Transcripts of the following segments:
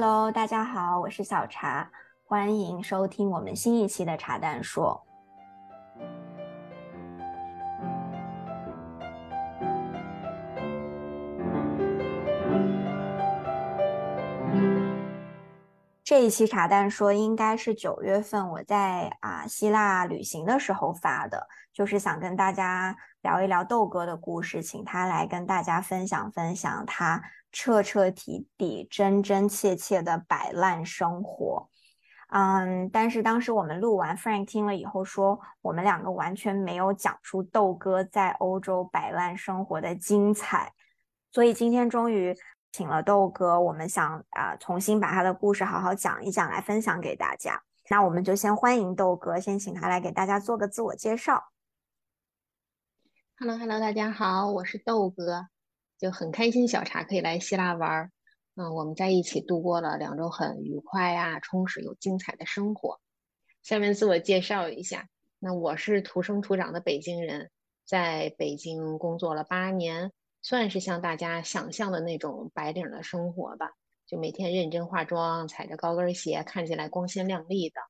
Hello，大家好，我是小茶，欢迎收听我们新一期的茶蛋说。这一期茶蛋说应该是九月份我在啊希腊旅行的时候发的，就是想跟大家聊一聊豆哥的故事，请他来跟大家分享分享他彻彻底底、真真切切的摆烂生活。嗯，但是当时我们录完，Frank 听了以后说，我们两个完全没有讲出豆哥在欧洲摆烂生活的精彩，所以今天终于。请了豆哥，我们想啊重新把他的故事好好讲一讲，来分享给大家。那我们就先欢迎豆哥，先请他来给大家做个自我介绍。Hello，Hello，大家好，我是豆哥，就很开心小茶可以来希腊玩儿。嗯，我们在一起度过了两周很愉快呀、充实又精彩的生活。下面自我介绍一下，那我是土生土长的北京人，在北京工作了八年。算是像大家想象的那种白领的生活吧，就每天认真化妆，踩着高跟鞋，看起来光鲜亮丽的。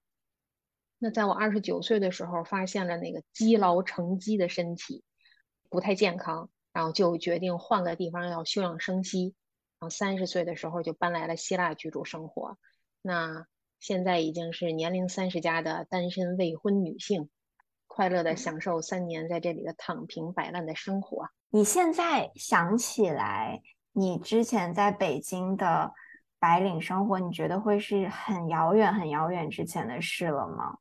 那在我二十九岁的时候，发现了那个积劳成疾的身体不太健康，然后就决定换个地方要休养生息。然后三十岁的时候就搬来了希腊居住生活。那现在已经是年龄三十加的单身未婚女性。快乐的享受三年在这里的躺平摆烂的生活。你现在想起来，你之前在北京的白领生活，你觉得会是很遥远、很遥远之前的事了吗？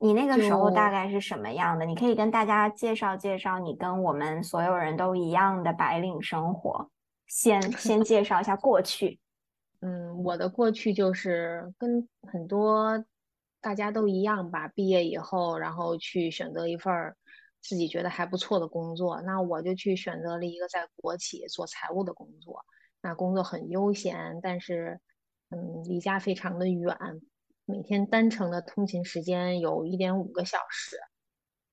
你那个时候大概是什么样的？你可以跟大家介绍介绍你跟我们所有人都一样的白领生活。先先 介绍一下过去。嗯，我的过去就是跟很多。大家都一样吧，毕业以后，然后去选择一份自己觉得还不错的工作。那我就去选择了一个在国企做财务的工作。那工作很悠闲，但是，嗯，离家非常的远，每天单程的通勤时间有一点五个小时，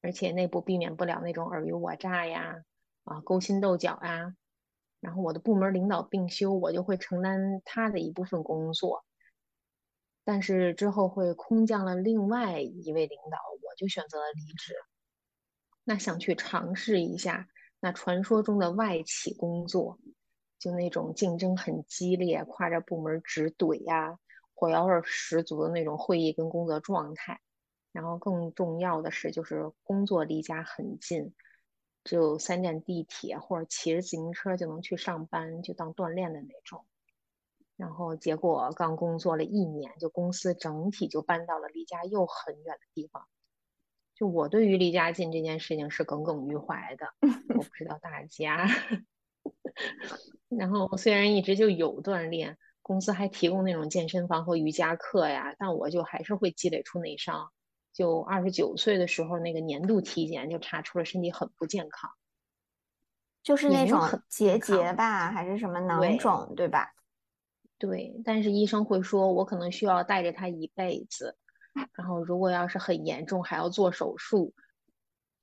而且内部避免不了那种尔虞我诈呀，啊，勾心斗角呀。然后我的部门领导病休，我就会承担他的一部分工作。但是之后会空降了另外一位领导，我就选择了离职。那想去尝试一下那传说中的外企工作，就那种竞争很激烈、跨着部门直怼呀、火药味十足的那种会议跟工作状态。然后更重要的是，就是工作离家很近，只有三站地铁或者骑着自行车就能去上班，就当锻炼的那种。然后结果刚工作了一年，就公司整体就搬到了离家又很远的地方。就我对于离家近这件事情是耿耿于怀的，我不知道大家。然后虽然一直就有锻炼，公司还提供那种健身房和瑜伽课呀，但我就还是会积累出内伤。就二十九岁的时候，那个年度体检就查出了身体很不健康，就是那种结节吧，还是什么囊肿，对吧？对，但是医生会说，我可能需要带着他一辈子。然后如果要是很严重，还要做手术。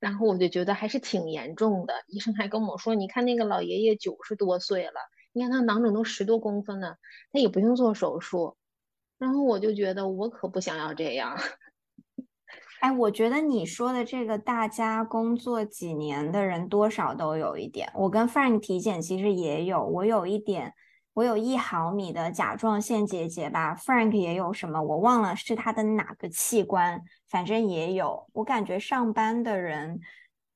然后我就觉得还是挺严重的。医生还跟我说，你看那个老爷爷九十多岁了，你看他囊肿都十多公分了，他也不用做手术。然后我就觉得我可不想要这样。哎，我觉得你说的这个，大家工作几年的人多少都有一点。我跟 Frank 体检其实也有，我有一点。我有一毫米的甲状腺结节吧，Frank 也有什么，我忘了是他的哪个器官，反正也有。我感觉上班的人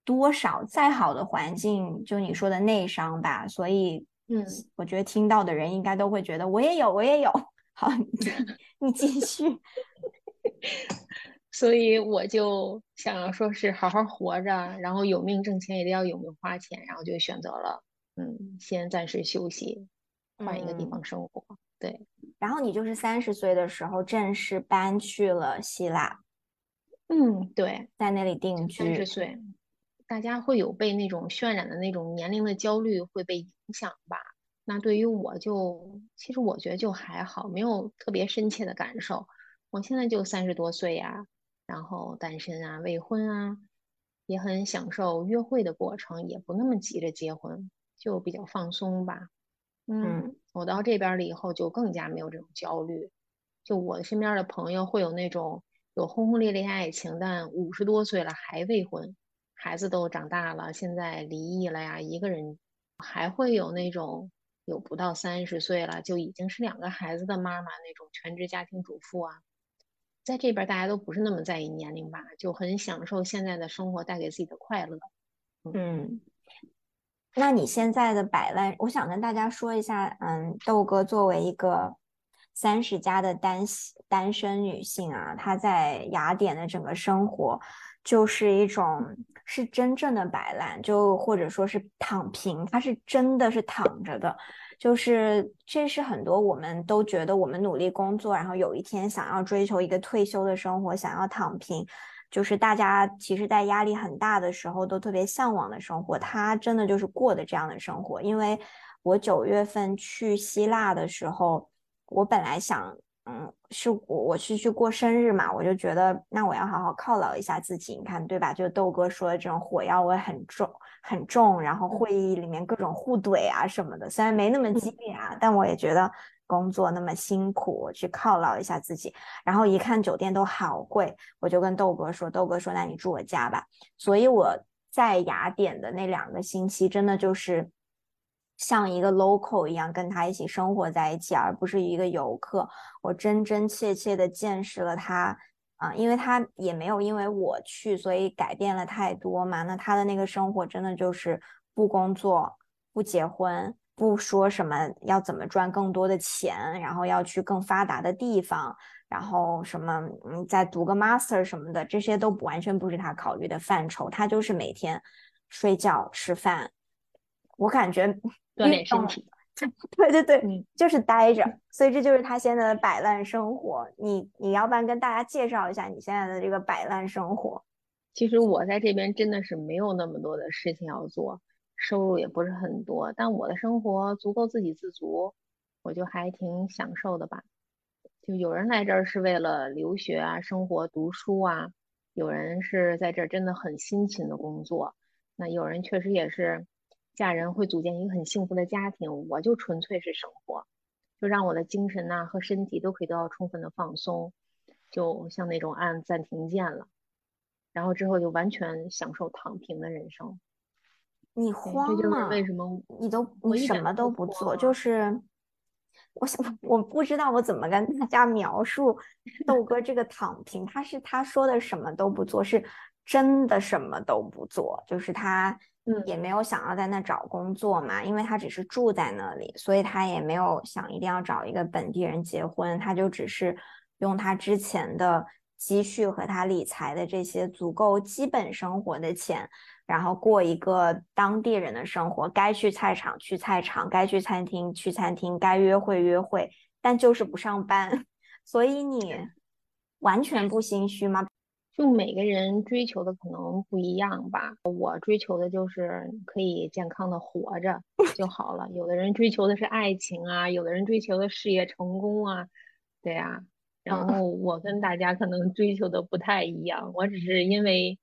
多少再好的环境，就你说的内伤吧，所以，嗯，我觉得听到的人应该都会觉得我也有，我也有。好，你继续。所以我就想要说是好好活着，然后有命挣钱也得要有命花钱，然后就选择了，嗯，先暂时休息。换一个地方生活，对。然后你就是三十岁的时候正式搬去了希腊，嗯，对，在那里定居。三十岁，大家会有被那种渲染的那种年龄的焦虑会被影响吧？那对于我就，其实我觉得就还好，没有特别深切的感受。我现在就三十多岁呀，然后单身啊，未婚啊，也很享受约会的过程，也不那么急着结婚，就比较放松吧。嗯，我到这边了以后就更加没有这种焦虑。就我身边的朋友会有那种有轰轰烈烈爱情，但五十多岁了还未婚，孩子都长大了，现在离异了呀，一个人。还会有那种有不到三十岁了就已经是两个孩子的妈妈那种全职家庭主妇啊，在这边大家都不是那么在意年龄吧，就很享受现在的生活带给自己的快乐。嗯，那你现在的百万，我想跟大家说一下，嗯，豆哥作为一个三十加的单单身女性啊，她在雅典的整个生活就是一种是真正的摆烂，就或者说是躺平，她是真的是躺着的，就是这是很多我们都觉得我们努力工作，然后有一天想要追求一个退休的生活，想要躺平。就是大家其实，在压力很大的时候，都特别向往的生活。他真的就是过的这样的生活。因为我九月份去希腊的时候，我本来想，嗯，是我我是去过生日嘛，我就觉得那我要好好犒劳一下自己，你看对吧？就豆哥说的这种火药味很重很重，然后会议里面各种互怼啊什么的，虽然没那么激烈啊，但我也觉得。工作那么辛苦，我去犒劳一下自己。然后一看酒店都好贵，我就跟豆哥说：“豆哥说，那你住我家吧。”所以我在雅典的那两个星期，真的就是像一个 local 一样，跟他一起生活在一起，而不是一个游客。我真真切切的见识了他啊，因为他也没有因为我去，所以改变了太多嘛。那他的那个生活真的就是不工作，不结婚。不说什么要怎么赚更多的钱，然后要去更发达的地方，然后什么嗯再读个 master 什么的，这些都完全不是他考虑的范畴。他就是每天睡觉吃饭，我感觉锻炼身体。对对对，就是待着。所以这就是他现在的摆烂生活。你你要不然跟大家介绍一下你现在的这个摆烂生活？其实我在这边真的是没有那么多的事情要做。收入也不是很多，但我的生活足够自给自足，我就还挺享受的吧。就有人来这儿是为了留学啊、生活、读书啊，有人是在这儿真的很辛勤的工作，那有人确实也是嫁人会组建一个很幸福的家庭。我就纯粹是生活，就让我的精神呐和身体都可以得到充分的放松，就像那种按暂停键了，然后之后就完全享受躺平的人生。你慌吗？为什么你都你什么都不做？就 是我想，我不知道我怎么跟大家描述 豆哥这个躺平。他是他说的什么都不做，是真的什么都不做。就是他也没有想要在那找工作嘛，因为他只是住在那里，所以他也没有想一定要找一个本地人结婚。他就只是用他之前的积蓄和他理财的这些足够基本生活的钱。然后过一个当地人的生活，该去菜场去菜场，该去餐厅去餐厅，该约会约会，但就是不上班。所以你完全不心虚吗？就每个人追求的可能不一样吧。我追求的就是可以健康的活着 就好了。有的人追求的是爱情啊，有的人追求的事业成功啊，对呀。然后我跟大家可能追求的不太一样，我只是因为。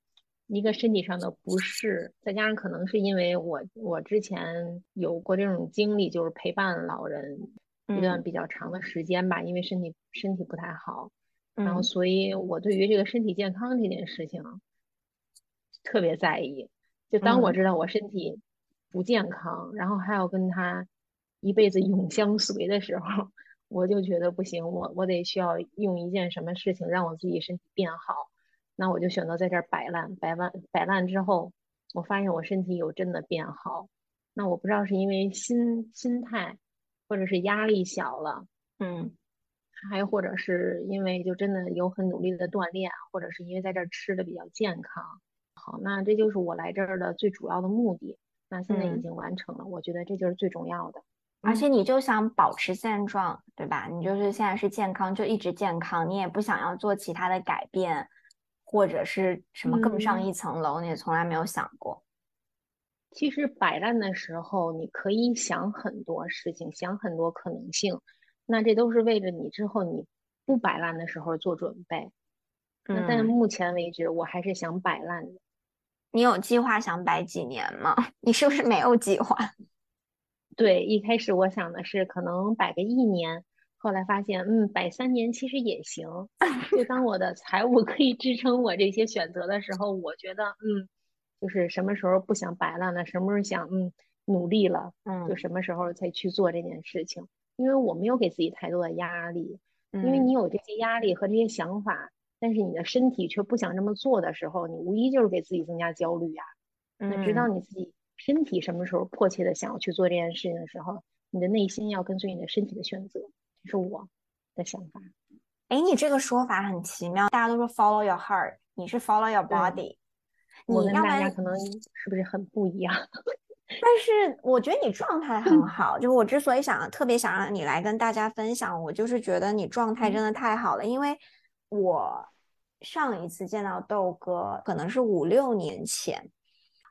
一个身体上的不适，再加上可能是因为我我之前有过这种经历，就是陪伴老人一段比较长的时间吧，因为身体身体不太好，然后所以我对于这个身体健康这件事情特别在意。就当我知道我身体不健康，然后还要跟他一辈子永相随的时候，我就觉得不行，我我得需要用一件什么事情让我自己身体变好。那我就选择在这儿摆烂，摆烂摆烂之后，我发现我身体有真的变好。那我不知道是因为心心态，或者是压力小了，嗯，还或者是因为就真的有很努力的锻炼，或者是因为在这儿吃的比较健康。好，那这就是我来这儿的最主要的目的。那现在已经完成了，我觉得这就是最重要的。而且你就想保持现状，对吧？你就是现在是健康，就一直健康，你也不想要做其他的改变。或者是什么更上一层楼，你也从来没有想过。其实摆烂的时候，你可以想很多事情，想很多可能性。那这都是为了你之后你不摆烂的时候做准备。那但目前为止，我还是想摆烂的。你有计划想摆几年吗？你是不是没有计划？对，一开始我想的是可能摆个一年，后来发现，嗯，摆三年其实也行。就当我的财务可以支撑我这些选择的时候，我觉得，嗯，就是什么时候不想摆烂了？什么时候想，嗯，努力了，嗯，就什么时候才去做这件事情。因为我没有给自己太多的压力，因为你有这些压力和这些想法，但是你的身体却不想这么做的时候，你无疑就是给自己增加焦虑呀。那直到你自己。身体什么时候迫切的想要去做这件事情的时候，你的内心要跟随你的身体的选择，这是我的想法。哎，你这个说法很奇妙，大家都说 follow your heart，你是 follow your body。我跟大家可能是不是很不一样？但是我觉得你状态很好，就我之所以想特别想让你来跟大家分享，我就是觉得你状态真的太好了。因为我上一次见到豆哥可能是五六年前。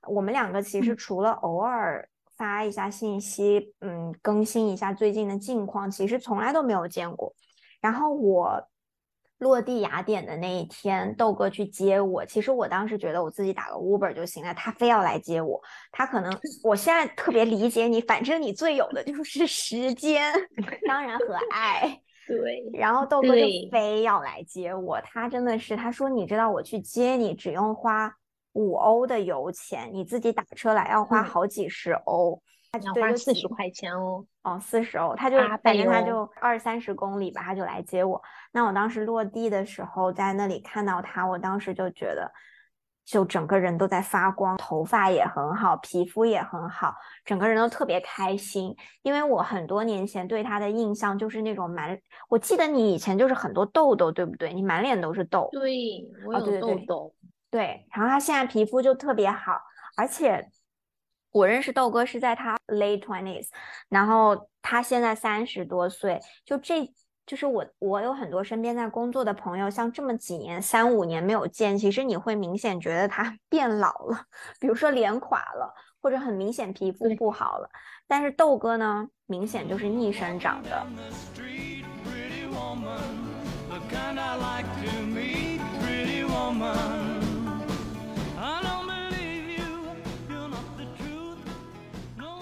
我们两个其实除了偶尔发一下信息，嗯，更新一下最近的近况，其实从来都没有见过。然后我落地雅典的那一天，豆哥去接我，其实我当时觉得我自己打个 Uber 就行了，他非要来接我。他可能 我现在特别理解你，反正你最有的就是时间，当然和爱。对。然后豆哥就非要来接我，他真的是，他说你知道我去接你只用花。五欧的油钱，你自己打车来要花好几十欧，要花四十块钱哦。哦，四十欧，他就反正他就二三十公里吧，他就来接我。那我当时落地的时候，在那里看到他，我当时就觉得，就整个人都在发光，头发也很好，皮肤也很好，整个人都特别开心。因为我很多年前对他的印象就是那种满，我记得你以前就是很多痘痘，对不对？你满脸都是痘。对，我有痘痘。对，然后他现在皮肤就特别好，而且我认识豆哥是在他 late twenties，然后他现在三十多岁，就这就是我我有很多身边在工作的朋友，像这么几年三五年没有见，其实你会明显觉得他 变老了，比如说脸垮了，或者很明显皮肤不好了，但是豆哥呢，明显就是逆生长的。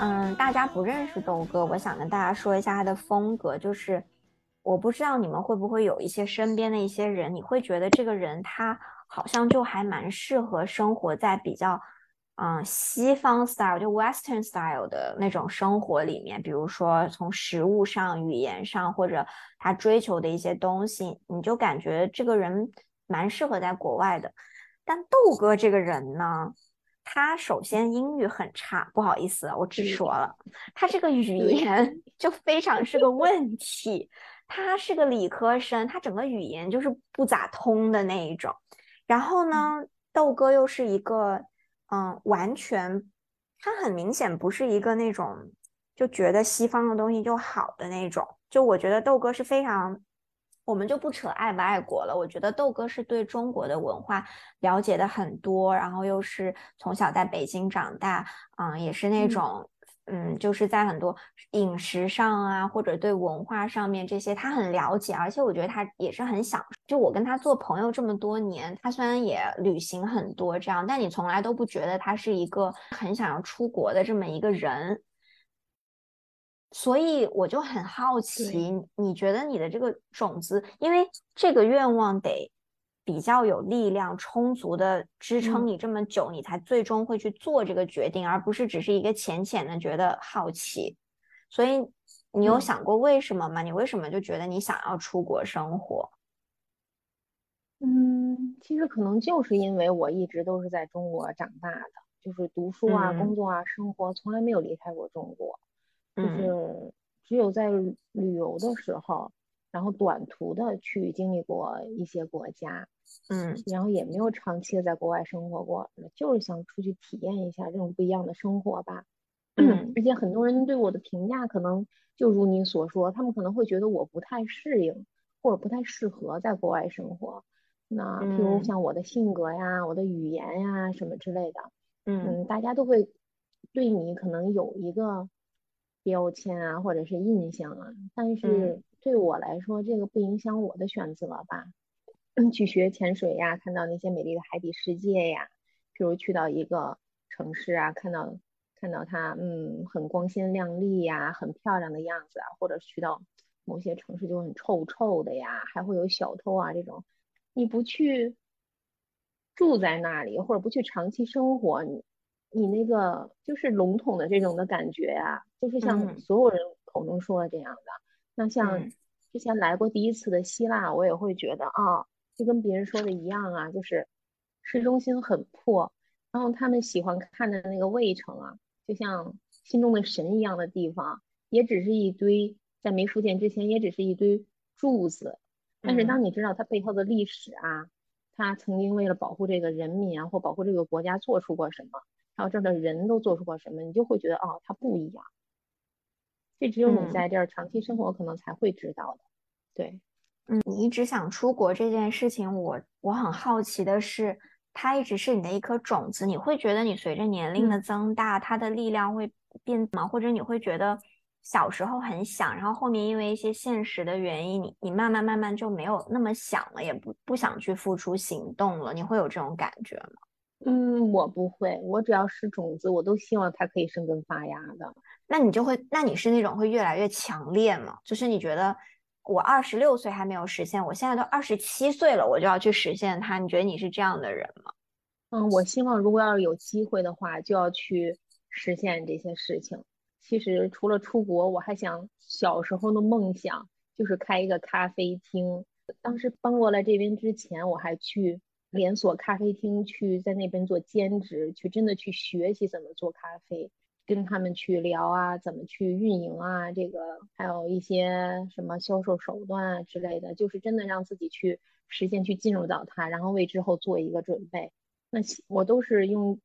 嗯，大家不认识豆哥，我想跟大家说一下他的风格。就是我不知道你们会不会有一些身边的一些人，你会觉得这个人他好像就还蛮适合生活在比较嗯西方 style 就 Western style 的那种生活里面。比如说从食物上、语言上，或者他追求的一些东西，你就感觉这个人蛮适合在国外的。但豆哥这个人呢？他首先英语很差，不好意思，我直说了，他这个语言 就非常是个问题。他是个理科生，他整个语言就是不咋通的那一种。然后呢，豆哥又是一个，嗯，完全，他很明显不是一个那种就觉得西方的东西就好的那种。就我觉得豆哥是非常。我们就不扯爱不爱国了。我觉得豆哥是对中国的文化了解的很多，然后又是从小在北京长大，嗯，也是那种，嗯，就是在很多饮食上啊，或者对文化上面这些，他很了解。而且我觉得他也是很享就我跟他做朋友这么多年，他虽然也旅行很多这样，但你从来都不觉得他是一个很想要出国的这么一个人。所以我就很好奇，你觉得你的这个种子，因为这个愿望得比较有力量、充足的支撑你这么久，你才最终会去做这个决定，而不是只是一个浅浅的觉得好奇。所以你有想过为什么吗？你为什么就觉得你想要出国生活？嗯，其实可能就是因为我一直都是在中国长大的，就是读书啊、工作啊、生活，从来没有离开过中国。就是只有在旅游的时候，然后短途的去经历过一些国家，嗯，然后也没有长期的在国外生活过，就是想出去体验一下这种不一样的生活吧。嗯，而且很多人对我的评价可能就如你所说，他们可能会觉得我不太适应，或者不太适合在国外生活。那譬如像我的性格呀、我的语言呀什么之类的，嗯，大家都会对你可能有一个。标签啊，或者是印象啊，但是对我来说，这个不影响我的选择吧。去学潜水呀，看到那些美丽的海底世界呀，譬如去到一个城市啊，看到看到它嗯很光鲜亮丽呀，很漂亮的样子啊，或者去到某些城市就很臭臭的呀，还会有小偷啊这种，你不去住在那里，或者不去长期生活，你你那个就是笼统的这种的感觉呀，就是像所有人口中说的这样的。那像之前来过第一次的希腊，我也会觉得啊，就跟别人说的一样啊，就是市中心很破，然后他们喜欢看的那个卫城啊，就像心中的神一样的地方，也只是一堆在没复建之前也只是一堆柱子，但是当你知道它背后的历史啊。它曾经为了保护这个人民啊，或保护这个国家做出过什么，还有这儿的人都做出过什么，你就会觉得哦，它不一样。这只有你在这儿长期生活可能才会知道的。对，嗯，你一直想出国这件事情，我我很好奇的是，它一直是你的一颗种子。你会觉得你随着年龄的增大，它的力量会变吗？或者你会觉得？小时候很想，然后后面因为一些现实的原因，你你慢慢慢慢就没有那么想了，也不不想去付出行动了。你会有这种感觉吗？嗯，我不会，我只要是种子，我都希望它可以生根发芽的。那你就会，那你是那种会越来越强烈吗？就是你觉得我二十六岁还没有实现，我现在都二十七岁了，我就要去实现它？你觉得你是这样的人吗？嗯，我希望如果要是有机会的话，就要去实现这些事情。其实除了出国，我还想小时候的梦想就是开一个咖啡厅。当时搬过来这边之前，我还去连锁咖啡厅去在那边做兼职，去真的去学习怎么做咖啡，跟他们去聊啊，怎么去运营啊，这个还有一些什么销售手段啊之类的，就是真的让自己去实现去进入到它，然后为之后做一个准备。那我都是用。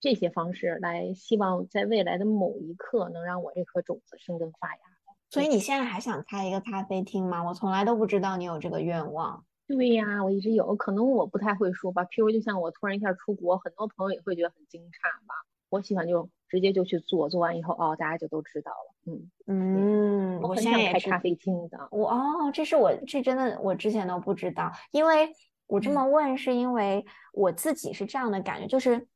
这些方式来，希望在未来的某一刻能让我这颗种子生根发芽。所以你现在还想开一个咖啡厅吗？我从来都不知道你有这个愿望。对呀，我一直有，可能我不太会说吧。譬如就像我突然一下出国，很多朋友也会觉得很惊诧吧。我喜欢就直接就去做，做完以后哦，大家就都知道了。嗯嗯，我现在也开咖啡厅的。我哦，这是我这真的我之前都不知道，因为我这么问是因为我自己是这样的感觉，就是。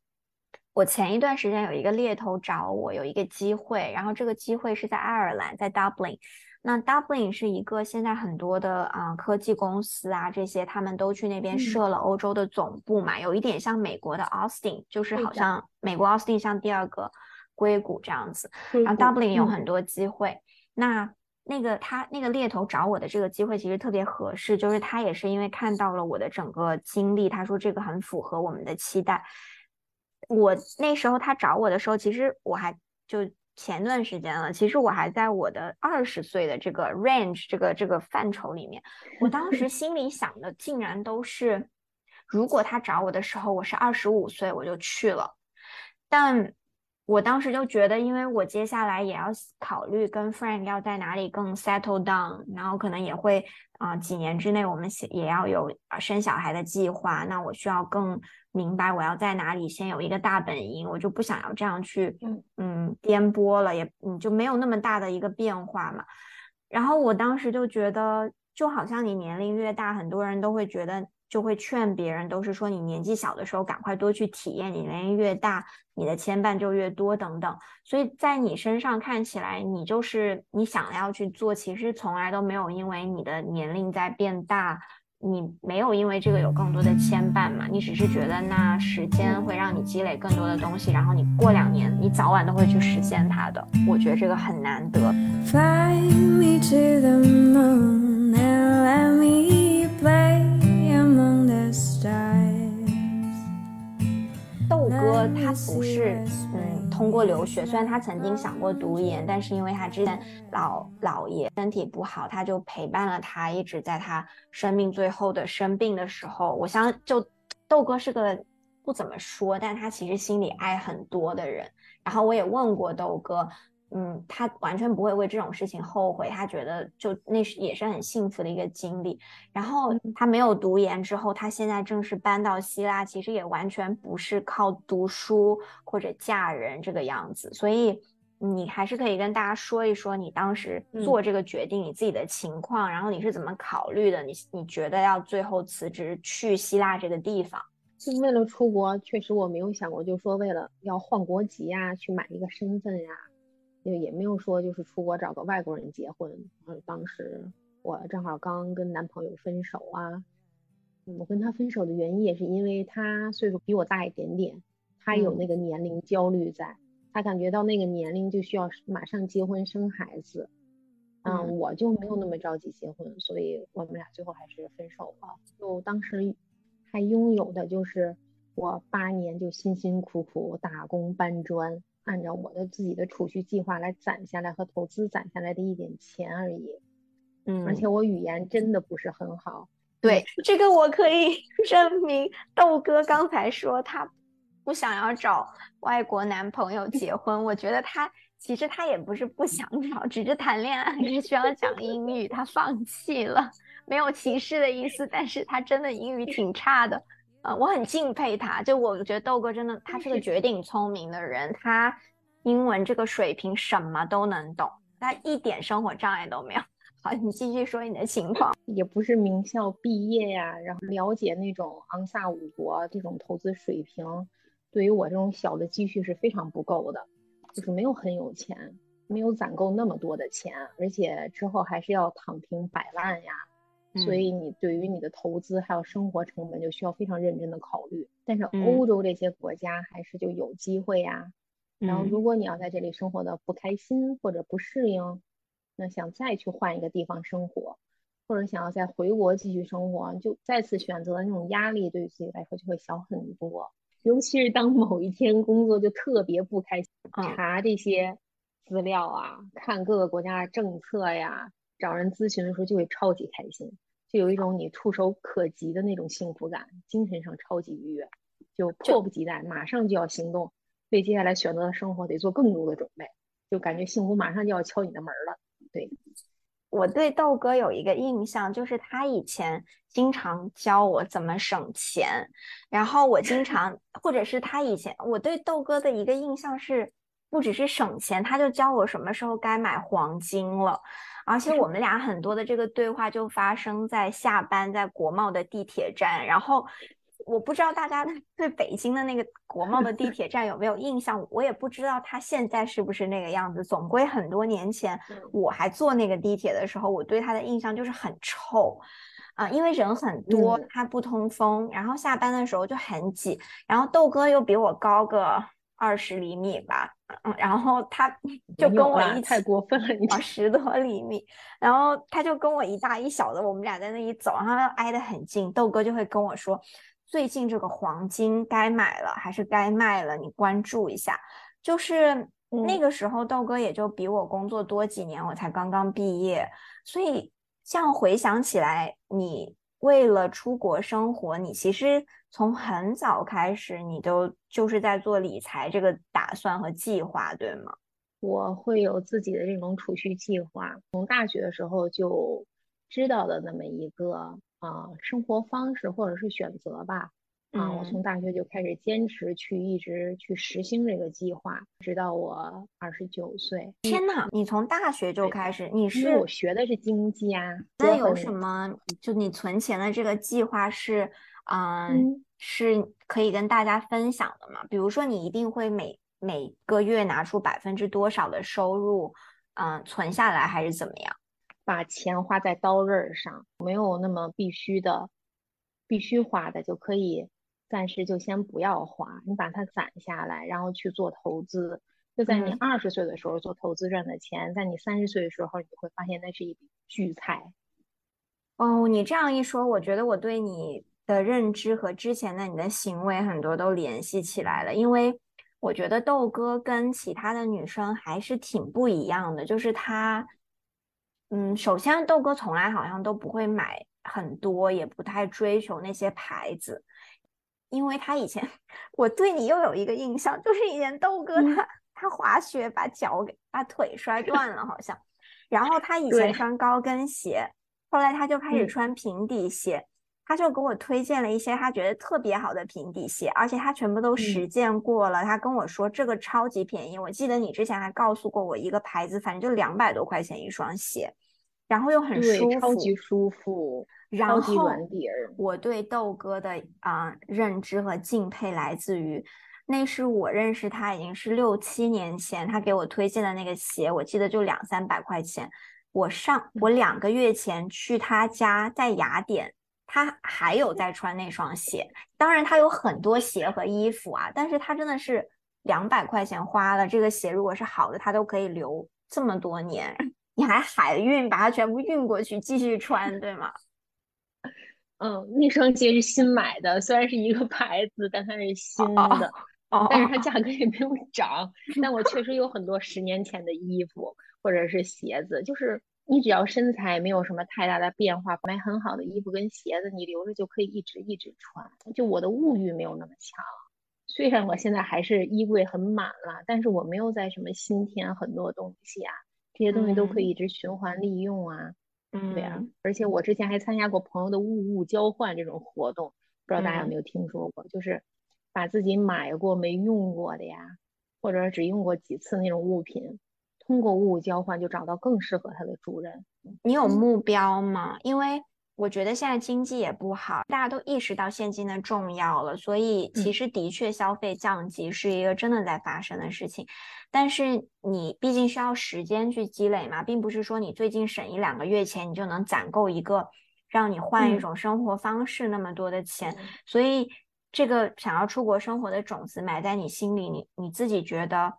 我前一段时间有一个猎头找我，有一个机会，然后这个机会是在爱尔兰，在 Dublin。那 Dublin 是一个现在很多的啊科技公司啊这些，他们都去那边设了欧洲的总部嘛，有一点像美国的 Austin，就是好像美国 Austin 像第二个硅谷这样子。然后 Dublin 有很多机会。那那个他那个猎头找我的这个机会其实特别合适，就是他也是因为看到了我的整个经历，他说这个很符合我们的期待。我那时候他找我的时候，其实我还就前段时间了，其实我还在我的二十岁的这个 range 这个这个范畴里面。我当时 心里想的竟然都是，如果他找我的时候我是二十五岁，我就去了。但我当时就觉得，因为我接下来也要考虑跟 Frank 要在哪里更 settle down，然后可能也会啊几年之内我们也要有生小孩的计划，那我需要更。明白我要在哪里先有一个大本营，我就不想要这样去，嗯颠簸了，也你就没有那么大的一个变化嘛。然后我当时就觉得，就好像你年龄越大，很多人都会觉得，就会劝别人，都是说你年纪小的时候赶快多去体验，你年龄越大，你的牵绊就越多等等。所以在你身上看起来，你就是你想要去做，其实从来都没有因为你的年龄在变大。你没有因为这个有更多的牵绊嘛？你只是觉得那时间会让你积累更多的东西，然后你过两年，你早晚都会去实现它的。我觉得这个很难得。豆哥他不是嗯通过留学，虽然他曾经想过读研，但是因为他之前老姥爷身体不好，他就陪伴了他，一直在他生命最后的生病的时候。我想就豆哥是个不怎么说，但他其实心里爱很多的人。然后我也问过豆哥。嗯，他完全不会为这种事情后悔，他觉得就那是也是很幸福的一个经历。然后他没有读研之后，他现在正式搬到希腊，其实也完全不是靠读书或者嫁人这个样子。所以你还是可以跟大家说一说你当时做这个决定你自己的情况，然后你是怎么考虑的？你你觉得要最后辞职去希腊这个地方？就为了出国，确实我没有想过，就说为了要换国籍呀，去买一个身份呀，就也没有说就是出国找个外国人结婚。嗯，当时我正好刚跟男朋友分手啊，我跟他分手的原因也是因为他岁数比我大一点点，他有那个年龄焦虑在，他感觉到那个年龄就需要马上结婚生孩子。嗯，我就没有那么着急结婚，所以我们俩最后还是分手了。就当时。还拥有的就是我八年就辛辛苦苦打工搬砖，按照我的自己的储蓄计划来攒下来和投资攒下来的一点钱而已。嗯，而且我语言真的不是很好。对，这个我可以 证明。豆哥刚才说他不想要找外国男朋友结 婚，我觉得他其实他也不是不想找，只是谈恋爱是需要讲英语，他放弃了。没有歧视的意思，但是他真的英语挺差的，呃，我很敬佩他。就我觉得豆哥真的，他是个绝顶聪明的人，他英文这个水平什么都能懂，他一点生活障碍都没有。好，你继续说你的情况。也不是名校毕业呀，然后了解那种昂萨五国这种投资水平，对于我这种小的积蓄是非常不够的，就是没有很有钱，没有攒够那么多的钱，而且之后还是要躺平百万呀。所以你对于你的投资还有生活成本就需要非常认真的考虑，但是欧洲这些国家还是就有机会呀。然后如果你要在这里生活的不开心或者不适应，那想再去换一个地方生活，或者想要再回国继续生活，就再次选择那种压力对于自己来说就会小很多。尤其是当某一天工作就特别不开心，查这些资料啊，看各个国家的政策呀。找人咨询的时候就会超级开心，就有一种你触手可及的那种幸福感，精神上超级愉悦，就迫不及待马上就要行动，为接下来选择的生活得做更多的准备，就感觉幸福马上就要敲你的门了。对我对豆哥有一个印象，就是他以前经常教我怎么省钱，然后我经常，或者是他以前，我对豆哥的一个印象是，不只是省钱，他就教我什么时候该买黄金了。而且我们俩很多的这个对话就发生在下班在国贸的地铁站，然后我不知道大家 对北京的那个国贸的地铁站有没有印象，我也不知道它现在是不是那个样子。总归很多年前我还坐那个地铁的时候，我对它的印象就是很臭啊，因为人很多，它不通风，然后下班的时候就很挤，然后豆哥又比我高个。二十厘米吧，嗯，然后他就跟我一起，太过分了，你十多厘米，然后他就跟我一大一小的，我们俩在那里走，然后挨得很近。豆哥就会跟我说，最近这个黄金该买了还是该卖了？你关注一下。就是那个时候，豆哥也就比我工作多几年，我才刚刚毕业，所以这样回想起来，你。为了出国生活，你其实从很早开始，你都就是在做理财这个打算和计划，对吗？我会有自己的这种储蓄计划，从大学的时候就知道的那么一个啊生活方式或者是选择吧。啊，我从大学就开始坚持去一直去实行这个计划，直到我二十九岁。天呐，你从大学就开始？你是我学的是经济啊。那有什么？就你存钱的这个计划是，嗯，是可以跟大家分享的吗？比如说，你一定会每每个月拿出百分之多少的收入，嗯，存下来，还是怎么样？把钱花在刀刃上，没有那么必须的，必须花的就可以。暂时就先不要花，你把它攒下来，然后去做投资。就在你二十岁的时候做投资赚的钱，在你三十岁的时候，你会发现那是一笔巨财。哦，你这样一说，我觉得我对你的认知和之前的你的行为很多都联系起来了。因为我觉得豆哥跟其他的女生还是挺不一样的，就是他，嗯，首先豆哥从来好像都不会买很多，也不太追求那些牌子。因为他以前，我对你又有一个印象，就是以前豆哥他他滑雪把脚给把腿摔断了，好像。然后他以前穿高跟鞋，后来他就开始穿平底鞋，他就给我推荐了一些他觉得特别好的平底鞋，而且他全部都实践过了。他跟我说这个超级便宜，我记得你之前还告诉过我一个牌子，反正就两百多块钱一双鞋。然后又很舒服，超级舒服，超级软底儿。我对豆哥的啊认知和敬佩来自于，那是我认识他已经是六七年前，他给我推荐的那个鞋，我记得就两三百块钱。我上我两个月前去他家，在雅典，他还有在穿那双鞋。当然他有很多鞋和衣服啊，但是他真的是两百块钱花了，这个鞋如果是好的，他都可以留这么多年。你还海运把它全部运过去继续穿，对吗？嗯，那双鞋是新买的，虽然是一个牌子，但它是新的，但是它价格也没有涨。但我确实有很多十年前的衣服或者是鞋子，就是你只要身材没有什么太大的变化，买很好的衣服跟鞋子，你留着就可以一直一直穿。就我的物欲没有那么强，虽然我现在还是衣柜很满了，但是我没有在什么新添很多东西啊。这些东西都可以一直循环利用啊，对呀。而且我之前还参加过朋友的物物交换这种活动，不知道大家有没有听说过？就是把自己买过没用过的呀，或者只用过几次那种物品，通过物物交换就找到更适合它的主人。你有目标吗？因为。我觉得现在经济也不好，大家都意识到现金的重要了，所以其实的确消费降级是一个真的在发生的事情。但是你毕竟需要时间去积累嘛，并不是说你最近省一两个月钱，你就能攒够一个让你换一种生活方式那么多的钱。所以这个想要出国生活的种子埋在你心里，你你自己觉得。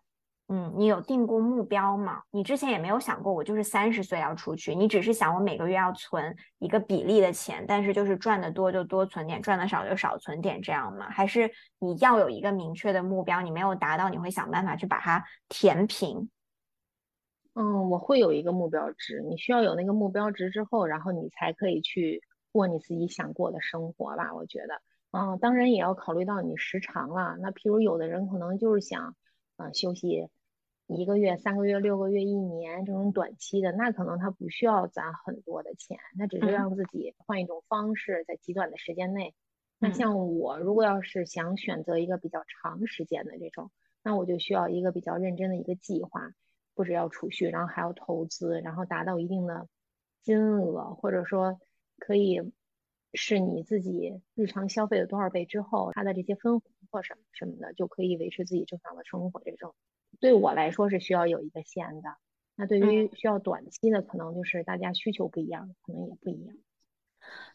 嗯，你有定过目标吗？你之前也没有想过，我就是三十岁要出去，你只是想我每个月要存一个比例的钱，但是就是赚的多就多存点，赚的少就少存点，这样吗？还是你要有一个明确的目标，你没有达到，你会想办法去把它填平？嗯，我会有一个目标值，你需要有那个目标值之后，然后你才可以去过你自己想过的生活吧。我觉得，嗯，当然也要考虑到你时长了。那譬如有的人可能就是想。嗯，休息一个月、三个月、六个月、一年这种短期的，那可能他不需要攒很多的钱，他只是让自己换一种方式，在极短的时间内。那像我，如果要是想选择一个比较长时间的这种，那我就需要一个比较认真的一个计划，不只要储蓄，然后还要投资，然后达到一定的金额，或者说可以是你自己日常消费的多少倍之后，它的这些分红。或什么什么的就可以维持自己正常的生活，这种对我来说是需要有一个线的。那对于需要短期的，可能就是大家需求不一样，可能也不一样。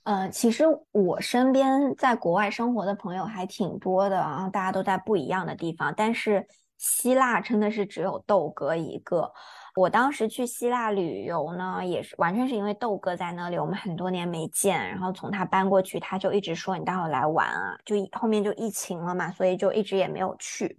呃，其实我身边在国外生活的朋友还挺多的啊，大家都在不一样的地方，但是希腊真的是只有豆哥一个。我当时去希腊旅游呢，也是完全是因为豆哥在那里，我们很多年没见，然后从他搬过去，他就一直说你待会来玩啊，就后面就疫情了嘛，所以就一直也没有去。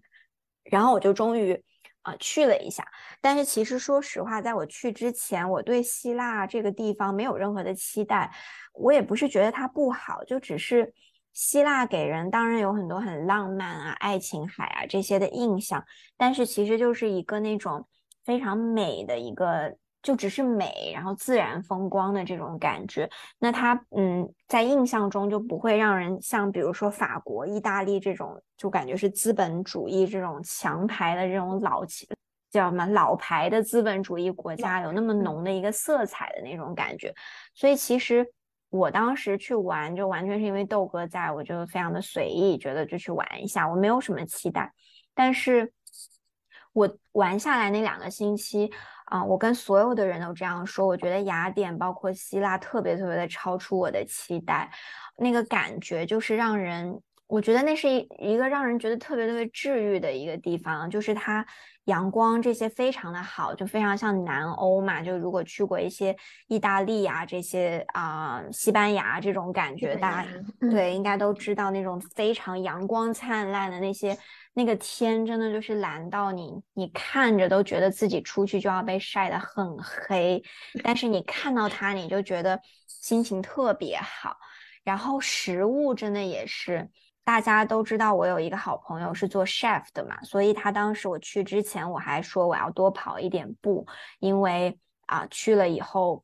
然后我就终于啊去了一下，但是其实说实话，在我去之前，我对希腊这个地方没有任何的期待，我也不是觉得它不好，就只是希腊给人当然有很多很浪漫啊、爱琴海啊这些的印象，但是其实就是一个那种。非常美的一个，就只是美，然后自然风光的这种感觉。那它，嗯，在印象中就不会让人像比如说法国、意大利这种，就感觉是资本主义这种强牌的这种老叫什么老牌的资本主义国家有那么浓的一个色彩的那种感觉。所以其实我当时去玩，就完全是因为豆哥在，我就非常的随意，觉得就去玩一下，我没有什么期待，但是。我玩下来那两个星期啊，我跟所有的人都这样说，我觉得雅典包括希腊特别特别的超出我的期待，那个感觉就是让人，我觉得那是一一个让人觉得特别特别治愈的一个地方，就是它阳光这些非常的好，就非常像南欧嘛，就如果去过一些意大利啊这些啊西班牙这种感觉，大家对应该都知道那种非常阳光灿烂的那些。那个天真的就是蓝到你，你看着都觉得自己出去就要被晒得很黑，但是你看到它，你就觉得心情特别好。然后食物真的也是，大家都知道我有一个好朋友是做 chef 的嘛，所以他当时我去之前我还说我要多跑一点步，因为啊去了以后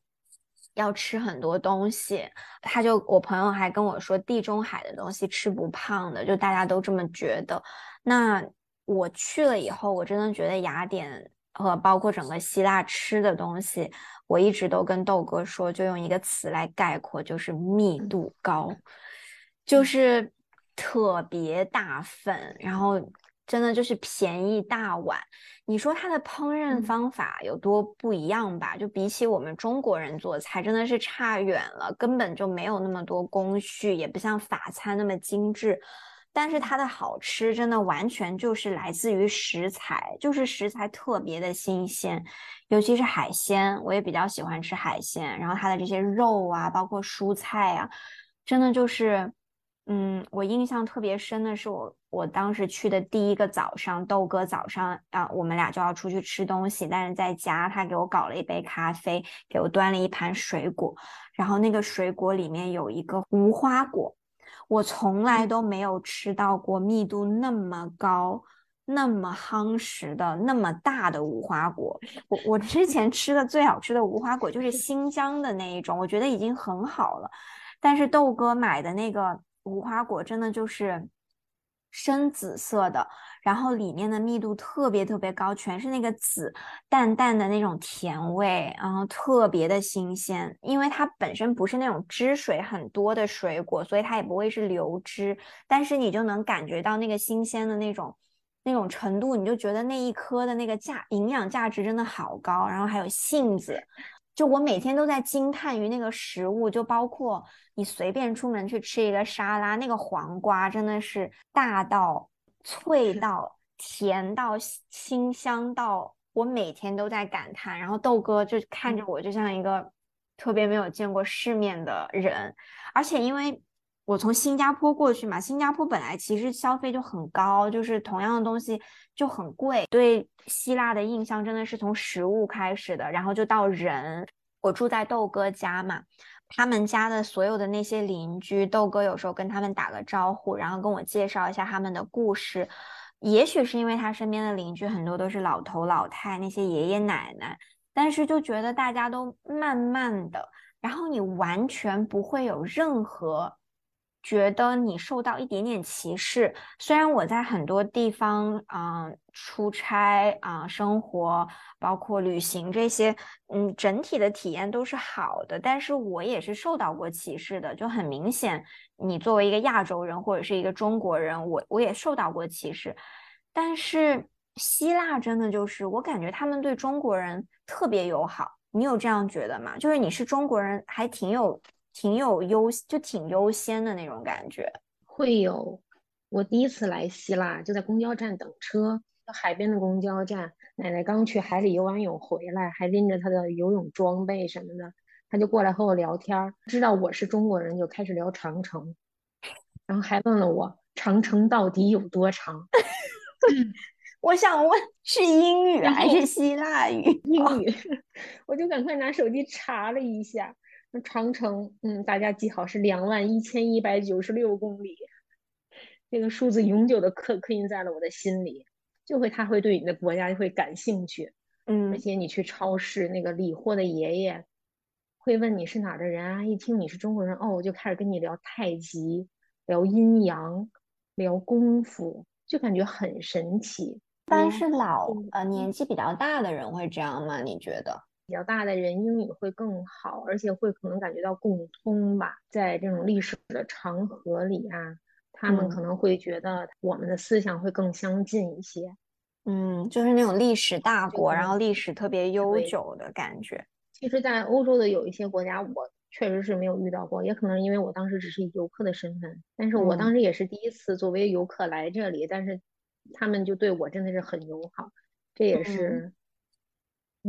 要吃很多东西。他就我朋友还跟我说，地中海的东西吃不胖的，就大家都这么觉得。那我去了以后，我真的觉得雅典和包括整个希腊吃的东西，我一直都跟豆哥说，就用一个词来概括，就是密度高，就是特别大份，然后。真的就是便宜大碗，你说它的烹饪方法有多不一样吧？就比起我们中国人做菜，真的是差远了，根本就没有那么多工序，也不像法餐那么精致。但是它的好吃，真的完全就是来自于食材，就是食材特别的新鲜，尤其是海鲜，我也比较喜欢吃海鲜。然后它的这些肉啊，包括蔬菜啊，真的就是。嗯，我印象特别深的是我我当时去的第一个早上，豆哥早上啊，我们俩就要出去吃东西，但是在家他给我搞了一杯咖啡，给我端了一盘水果，然后那个水果里面有一个无花果，我从来都没有吃到过密度那么高、那么夯实的那么大的无花果。我我之 前吃的最好吃的无花果就是新疆的那一种，我觉得已经很好了，但是豆哥买的那个。无花果真的就是深紫色的，然后里面的密度特别特别高，全是那个紫淡淡的那种甜味，然后特别的新鲜。因为它本身不是那种汁水很多的水果，所以它也不会是流汁，但是你就能感觉到那个新鲜的那种那种程度，你就觉得那一颗的那个价营养价值真的好高。然后还有杏子。就我每天都在惊叹于那个食物，就包括你随便出门去吃一个沙拉，那个黄瓜真的是大到脆到甜到清香到，我每天都在感叹。然后豆哥就看着我，就像一个特别没有见过世面的人，而且因为。我从新加坡过去嘛，新加坡本来其实消费就很高，就是同样的东西就很贵。对希腊的印象真的是从食物开始的，然后就到人。我住在豆哥家嘛，他们家的所有的那些邻居，豆哥有时候跟他们打个招呼，然后跟我介绍一下他们的故事。也许是因为他身边的邻居很多都是老头老太，那些爷爷奶奶，但是就觉得大家都慢慢的，然后你完全不会有任何。觉得你受到一点点歧视，虽然我在很多地方啊出差啊生活，包括旅行这些，嗯，整体的体验都是好的，但是我也是受到过歧视的，就很明显。你作为一个亚洲人或者是一个中国人，我我也受到过歧视。但是希腊真的就是，我感觉他们对中国人特别友好，你有这样觉得吗？就是你是中国人，还挺有。挺有优，就挺优先的那种感觉。会有，我第一次来希腊，就在公交站等车，海边的公交站。奶奶刚去海里游完泳回来，还拎着她的游泳装备什么的，她就过来和我聊天，知道我是中国人，就开始聊长城，然后还问了我长城到底有多长。我想问，是英语还是希腊语？英语，我就赶快拿手机查了一下。长城，嗯，大家记好是两万一千一百九十六公里，这个数字永久的刻刻印在了我的心里，就会他会对你的国家会感兴趣，嗯，而且你去超市，那个理货的爷爷会问你是哪儿的人啊，一听你是中国人，哦，就开始跟你聊太极，聊阴阳，聊功夫，就感觉很神奇。但是老呃年纪比较大的人会这样吗？你觉得？比较大的人英语会更好，而且会可能感觉到共通吧。在这种历史的长河里啊，他们可能会觉得我们的思想会更相近一些。嗯，就是那种历史大国，然后历史特别悠久的感觉。其实，在欧洲的有一些国家，我确实是没有遇到过，也可能因为我当时只是以游客的身份。但是我当时也是第一次作为游客来这里，但是他们就对我真的是很友好，这也是。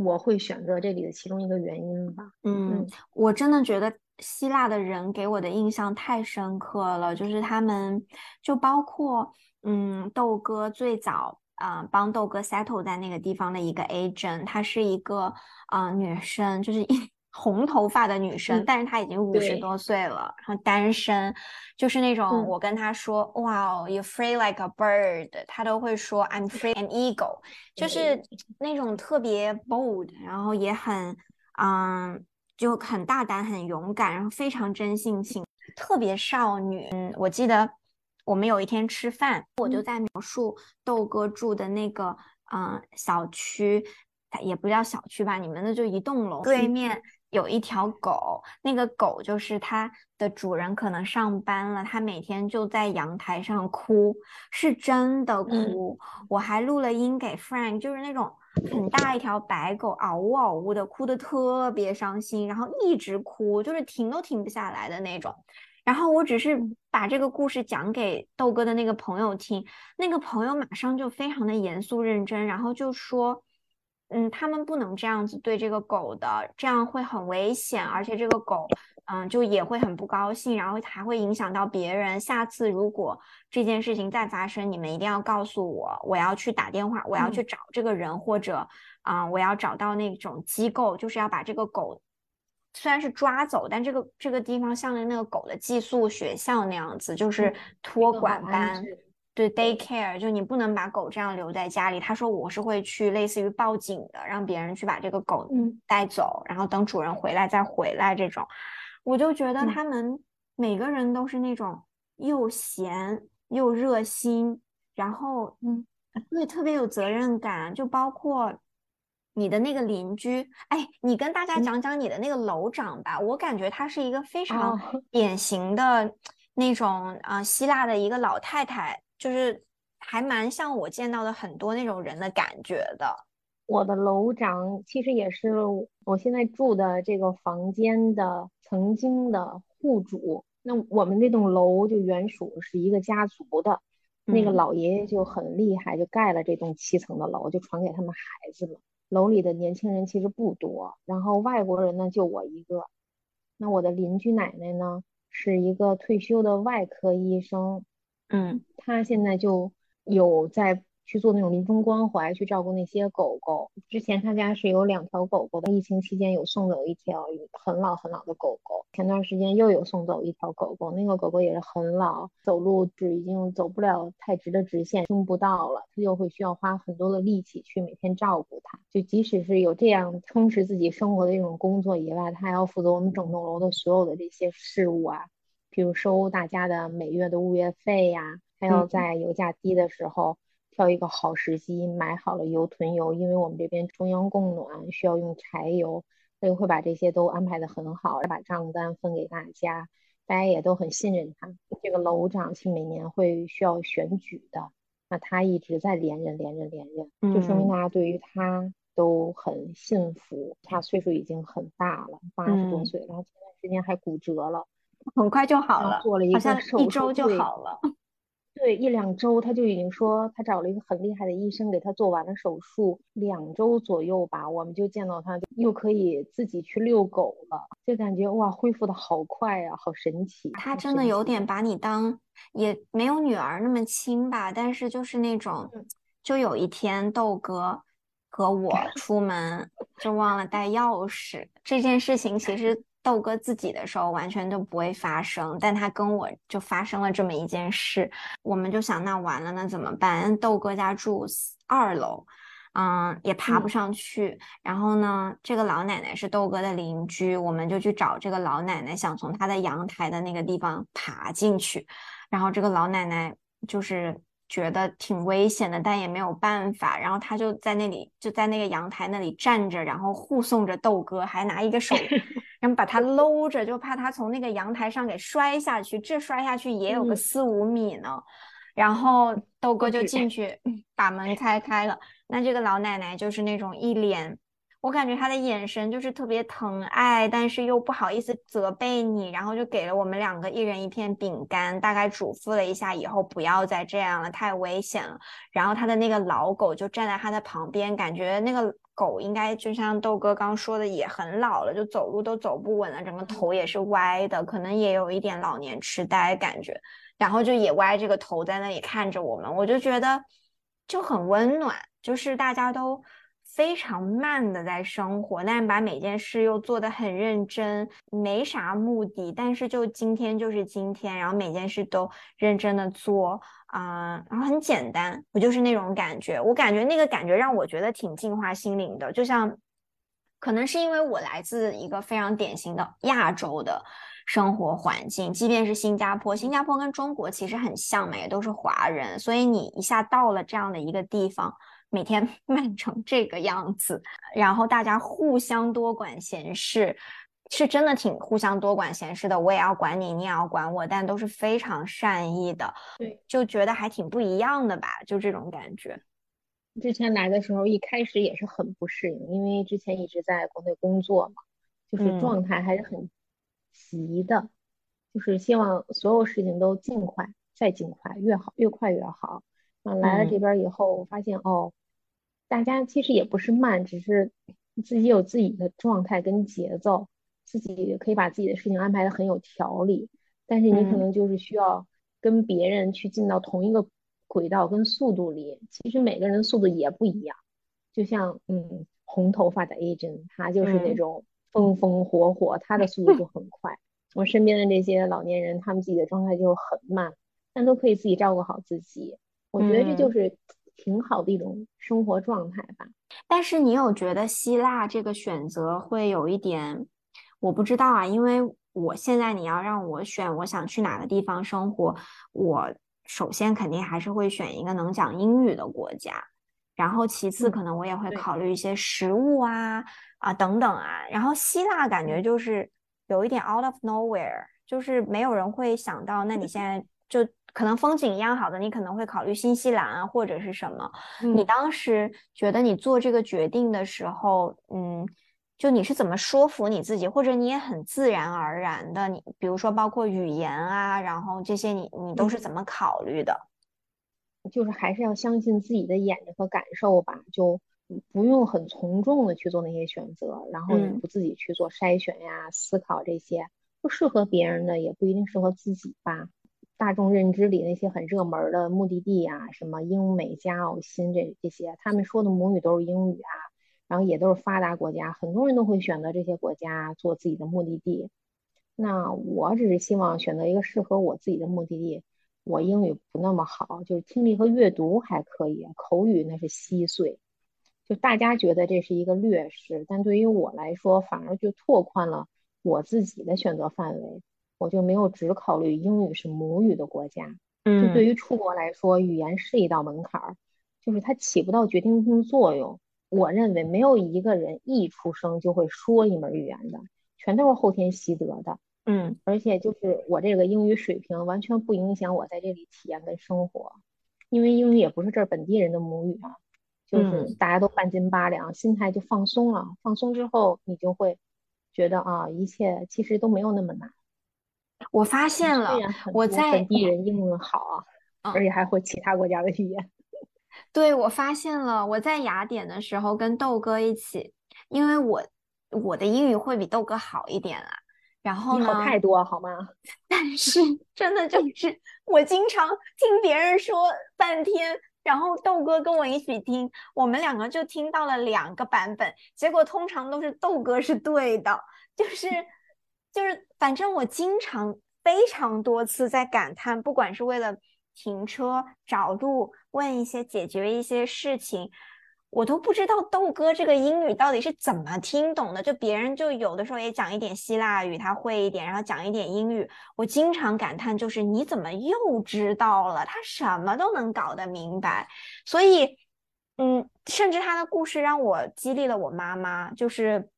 我会选择这里的其中一个原因吧。嗯，我真的觉得希腊的人给我的印象太深刻了，就是他们，就包括嗯，豆哥最早啊帮豆哥 settle 在那个地方的一个 agent，她是一个啊女生，就是一。红头发的女生，但是她已经五十多岁了，然后单身，就是那种我跟她说，哇，you free like a bird，她都会说 I'm free an eagle，就是那种特别 bold，然后也很，嗯，就很大胆、很勇敢，然后非常真性情，特别少女。嗯，我记得我们有一天吃饭，我就在描述豆哥住的那个嗯小区。它也不叫小区吧，你们那就一栋楼对。面有一条狗，那个狗就是它的主人可能上班了，它每天就在阳台上哭，是真的哭。我还录了音给 Frank，就是那种很大一条白狗，嗷呜嗷呜的哭的特别伤心，然后一直哭，就是停都停不下来的那种。然后我只是把这个故事讲给豆哥的那个朋友听，那个朋友马上就非常的严肃认真，然后就说，嗯，他们不能这样子对这个狗的，这样会很危险，而且这个狗，嗯，就也会很不高兴，然后还会影响到别人。下次如果这件事情再发生，你们一定要告诉我，我要去打电话，我要去找这个人，或者，啊，我要找到那种机构，就是要把这个狗。虽然是抓走，但这个这个地方像那个狗的寄宿学校那样子，就是托管班，对 day care，就你不能把狗这样留在家里。他说我是会去类似于报警的，让别人去把这个狗带走，然后等主人回来再回来这种。我就觉得他们每个人都是那种又闲又热心，然后嗯，对，特别有责任感，就包括。你的那个邻居，哎，你跟大家讲讲你的那个楼长吧。我感觉她是一个非常 典型的那种啊，希腊的一个老太太，就是还蛮像我见到的很多那种人的感觉的。我的楼长其实也是我现在住的这个房间的曾经的户主。那我们那栋楼就原属是一个家族的，那个老爷爷就很厉害，就盖了这栋七层的楼，就传给他们孩子了。楼里的年轻人其实不多，然后外国人呢就我一个。那我的邻居奶奶呢是一个退休的外科医生，嗯，他现在就有在。去做那种临终关怀，去照顾那些狗狗。之前他家是有两条狗狗的，疫情期间有送走一条很老很老的狗狗。前段时间又有送走一条狗狗，那个狗狗也是很老，走路只已经走不了太直的直线，听不到了，他就会需要花很多的力气去每天照顾它。就即使是有这样充实自己生活的一种工作以外，他还要负责我们整栋楼的所有的这些事务啊，比如收大家的每月的物业费呀，还要在油价低的时候。挑一个好时机买好了油囤油，因为我们这边中央供暖需要用柴油，所以会把这些都安排的很好，把账单分给大家，大家也都很信任他。这个楼长是每年会需要选举的，那他一直在连任连任连任，就说明大家对于他都很幸福。他岁数已经很大了，八十多岁，然后前段时间还骨折了，很快就好了，做了一个手术，一周就好了。对，一两周他就已经说他找了一个很厉害的医生给他做完了手术，两周左右吧，我们就见到他又可以自己去遛狗了，就感觉哇，恢复的好快呀，好神奇。他真的有点把你当也没有女儿那么亲吧，但是就是那种，就有一天豆哥和我 出门就忘了带钥匙这件事情，其实。豆哥自己的时候完全都不会发生，但他跟我就发生了这么一件事，我们就想那完了，那怎么办？豆哥家住二楼，嗯，也爬不上去。然后呢，这个老奶奶是豆哥的邻居，我们就去找这个老奶奶，想从她的阳台的那个地方爬进去。然后这个老奶奶就是觉得挺危险的，但也没有办法。然后她就在那里，就在那个阳台那里站着，然后护送着豆哥，还拿一个手。然后把它搂着，就怕它从那个阳台上给摔下去。这摔下去也有个四五米呢。然后豆哥就进去把门开开了。那这个老奶奶就是那种一脸，我感觉她的眼神就是特别疼爱，但是又不好意思责备你。然后就给了我们两个一人一片饼干，大概嘱咐了一下以后不要再这样了，太危险了。然后他的那个老狗就站在他的旁边，感觉那个。狗应该就像豆哥刚说的，也很老了，就走路都走不稳了，整个头也是歪的，可能也有一点老年痴呆感觉。然后就也歪这个头在那里看着我们，我就觉得就很温暖，就是大家都。非常慢的在生活，但是把每件事又做得很认真，没啥目的，但是就今天就是今天，然后每件事都认真的做啊，然后很简单，我就是那种感觉，我感觉那个感觉让我觉得挺净化心灵的，就像可能是因为我来自一个非常典型的亚洲的生活环境，即便是新加坡，新加坡跟中国其实很像嘛，也都是华人，所以你一下到了这样的一个地方。每天 慢成这个样子，然后大家互相多管闲事，是真的挺互相多管闲事的。我也要管你，你也要管我，但都是非常善意的。对，就觉得还挺不一样的吧，就这种感觉。之前来的时候，一开始也是很不适应，因为之前一直在国内工作嘛，就是状态还是很急的，就是希望所有事情都尽快，再尽快，越好越快越好。嗯，来了这边以后，我发现哦，大家其实也不是慢，只是自己有自己的状态跟节奏，自己可以把自己的事情安排的很有条理。但是你可能就是需要跟别人去进到同一个轨道跟速度里，其实每个人的速度也不一样。就像嗯，红头发的 agent，他就是那种风风火火，他的速度就很快。我身边的这些老年人，他们自己的状态就很慢，但都可以自己照顾好自己。我觉得这就是挺好的一种生活状态吧。但是你有觉得希腊这个选择会有一点，我不知道啊，因为我现在你要让我选，我想去哪个地方生活，我首先肯定还是会选一个能讲英语的国家，然后其次可能我也会考虑一些食物啊啊等等啊。然后希腊感觉就是有一点 out of nowhere，就是没有人会想到，那你现在就。可能风景一样好的，你可能会考虑新西兰啊，或者是什么？你当时觉得你做这个决定的时候，嗯，就你是怎么说服你自己，或者你也很自然而然的，你比如说包括语言啊，然后这些你你都是怎么考虑的？就是还是要相信自己的眼睛和感受吧，就不用很从众的去做那些选择，然后你不自己去做筛选呀、思考这些，不适合别人的也不一定适合自己吧。大众认知里那些很热门的目的地呀，什么英美加澳新这这些，他们说的母语都是英语啊，然后也都是发达国家，很多人都会选择这些国家做自己的目的地。那我只是希望选择一个适合我自己的目的地。我英语不那么好，就是听力和阅读还可以，口语那是稀碎。就大家觉得这是一个劣势，但对于我来说，反而就拓宽了我自己的选择范围。我就没有只考虑英语是母语的国家，嗯，就对于出国来说，语言是一道门槛儿，就是它起不到决定性作用。我认为没有一个人一出生就会说一门语言的，全都是后天习得的，嗯，而且就是我这个英语水平完全不影响我在这里体验跟生活，因为英语也不是这儿本地人的母语啊，就是大家都半斤八两，心态就放松了，放松之后你就会觉得啊，一切其实都没有那么难。我发现了，我在本地人英文好啊，而且还会其他国家的语言。对，我发现了，我在雅典的时候跟豆哥一起，因为我我的英语会比豆哥好一点啊。然后呢？好太多好吗？但是真的就是我经常听别人说半天，然后豆哥跟我一起听，我们两个就听到了两个版本，结果通常都是豆哥是对的，就是。就是，反正我经常非常多次在感叹，不管是为了停车、找路、问一些、解决一些事情，我都不知道豆哥这个英语到底是怎么听懂的。就别人就有的时候也讲一点希腊语，他会一点，然后讲一点英语，我经常感叹，就是你怎么又知道了？他什么都能搞得明白。所以，嗯，甚至他的故事让我激励了我妈妈，就是。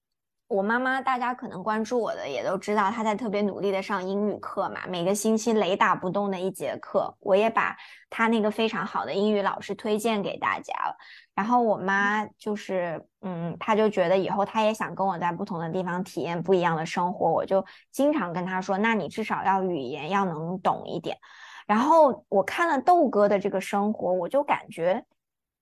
我妈妈，大家可能关注我的也都知道，她在特别努力的上英语课嘛，每个星期雷打不动的一节课，我也把她那个非常好的英语老师推荐给大家了。然后我妈就是，嗯，她就觉得以后她也想跟我在不同的地方体验不一样的生活，我就经常跟她说，那你至少要语言要能懂一点。然后我看了豆哥的这个生活，我就感觉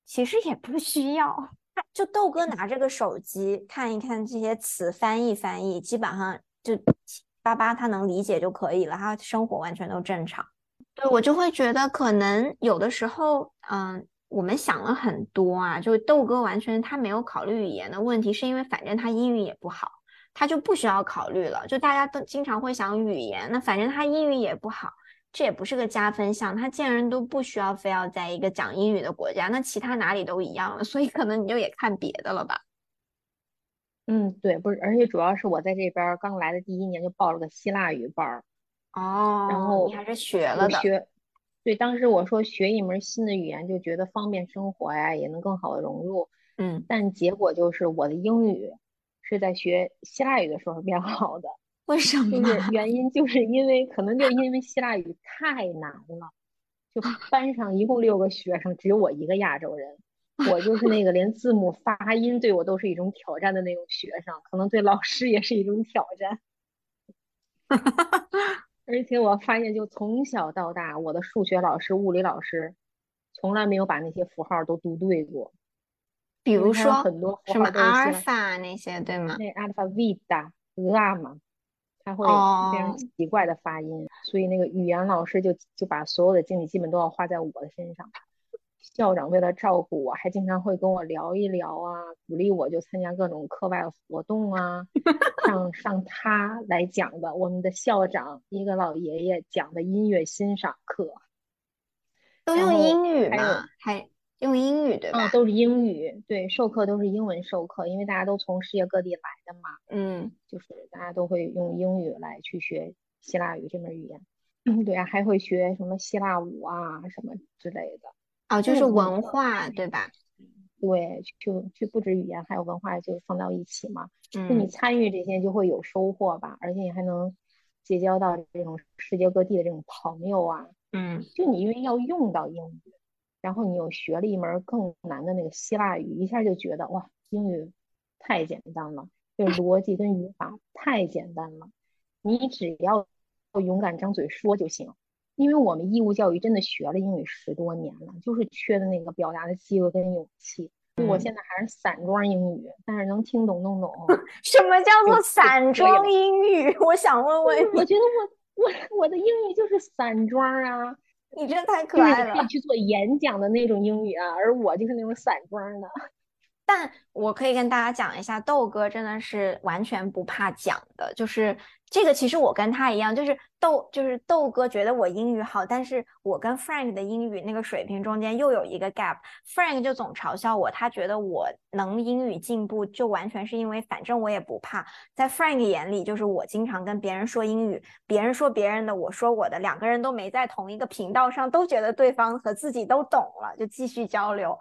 其实也不需要。就豆哥拿这个手机看一看这些词，翻译翻译，基本上就七八八他能理解就可以了，他生活完全都正常。对我就会觉得可能有的时候，嗯，我们想了很多啊，就是豆哥完全他没有考虑语言的问题，是因为反正他英语也不好，他就不需要考虑了。就大家都经常会想语言，那反正他英语也不好。这也不是个加分项，他见人都不需要非要在一个讲英语的国家，那其他哪里都一样了，所以可能你就也看别的了吧。嗯，对，不是，而且主要是我在这边刚来的第一年就报了个希腊语班儿，哦，然后你还是学了的，学，对，当时我说学一门新的语言就觉得方便生活呀，也能更好的融入。嗯，但结果就是我的英语是在学希腊语的时候变好的。为什么？就 是原因就是因为可能就因为希腊语太难了，就班上一共六个学生，只有我一个亚洲人，我就是那个连字母发音对我都是一种挑战的那种学生，可能对老师也是一种挑战。而且我发现，就从小到大，我的数学老师、物理老师从来没有把那些符号都读对过。比如说很多什么阿尔法那些，对吗？那阿尔法、贝塔、俄阿嘛，他会非常奇怪的发音，所以那个语言老师就就把所有的精力基本都要花在我的身上。校长为了照顾我，还经常会跟我聊一聊啊，鼓励我就参加各种课外活动啊。上上他来讲的，我们的校长一个老爷爷讲的音乐欣赏课，都用英语吗？还用英语对吧？嗯，都是英语，对，授课都是英文授课，因为大家都从世界各地来的嘛。嗯，就是大家都会用英语来去学希腊语这门语言。嗯，对啊，还会学什么希腊舞啊什么之类的。哦，就是文化，对吧？对，就就不止语言，还有文化，就放到一起嘛。嗯，就你参与这些，就会有收获吧，而且你还能结交到这种世界各地的这种朋友啊。嗯，就你因为要用到英语，然后你又学了一门更难的那个希腊语，一下就觉得哇，英语太简单了，就是 逻辑跟语法太简单了，你只要勇敢张嘴说就行。因为我们义务教育真的学了英语十多年了，就是缺的那个表达的机会跟勇气。我现在还是散装英语，但是能听懂弄懂。什么叫做散装英语？我想问问。我觉得我我我的英语就是散装啊！你真的太可爱了。可以去做演讲的那种英语啊，而我就是那种散装的。但我可以跟大家讲一下，豆哥真的是完全不怕讲的，就是这个。其实我跟他一样，就是。豆就是豆哥觉得我英语好，但是我跟 Frank 的英语那个水平中间又有一个 gap。Frank 就总嘲笑我，他觉得我能英语进步就完全是因为反正我也不怕。在 Frank 眼里，就是我经常跟别人说英语，别人说别人的，我说我的，两个人都没在同一个频道上，都觉得对方和自己都懂了，就继续交流。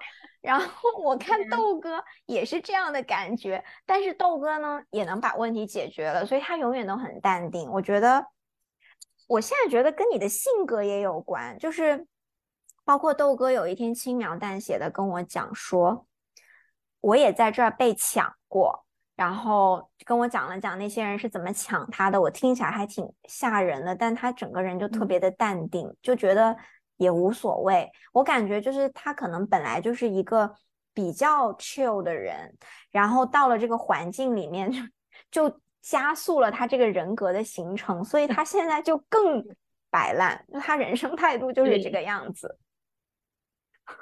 然后 我看豆哥也是这样的感觉，但是豆哥呢也能把问题解决了，所以他永远都很淡定。我觉得。我现在觉得跟你的性格也有关，就是包括豆哥有一天轻描淡写的跟我讲说，我也在这儿被抢过，然后跟我讲了讲那些人是怎么抢他的，我听起来还挺吓人的，但他整个人就特别的淡定，就觉得也无所谓。我感觉就是他可能本来就是一个比较 chill 的人，然后到了这个环境里面就就。加速了他这个人格的形成，所以他现在就更摆烂，他人生态度就是这个样子，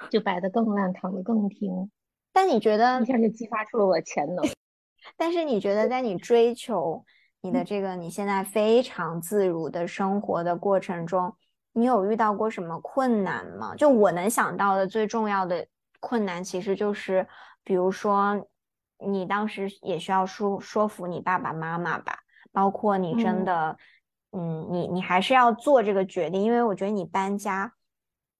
就摆的更烂，躺的更平。但你觉得一下就激发出了我的潜能？但是你觉得在你追求你的这个你现在非常自如的生活的过程中，你有遇到过什么困难吗？就我能想到的最重要的困难，其实就是比如说。你当时也需要说说服你爸爸妈妈吧，包括你真的，嗯，你你还是要做这个决定，因为我觉得你搬家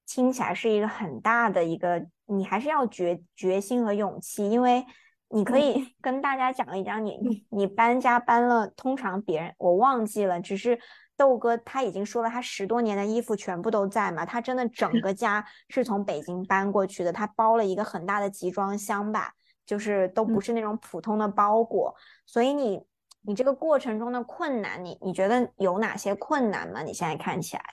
听起来是一个很大的一个，你还是要决决心和勇气，因为你可以 跟大家讲一讲，你你搬家搬了，通常别人我忘记了，只是豆哥他已经说了，他十多年的衣服全部都在嘛，他真的整个家是从北京搬过去的，他包了一个很大的集装箱吧。就是都不是那种普通的包裹，所以你你这个过程中的困难，你你觉得有哪些困难吗？你现在看起来，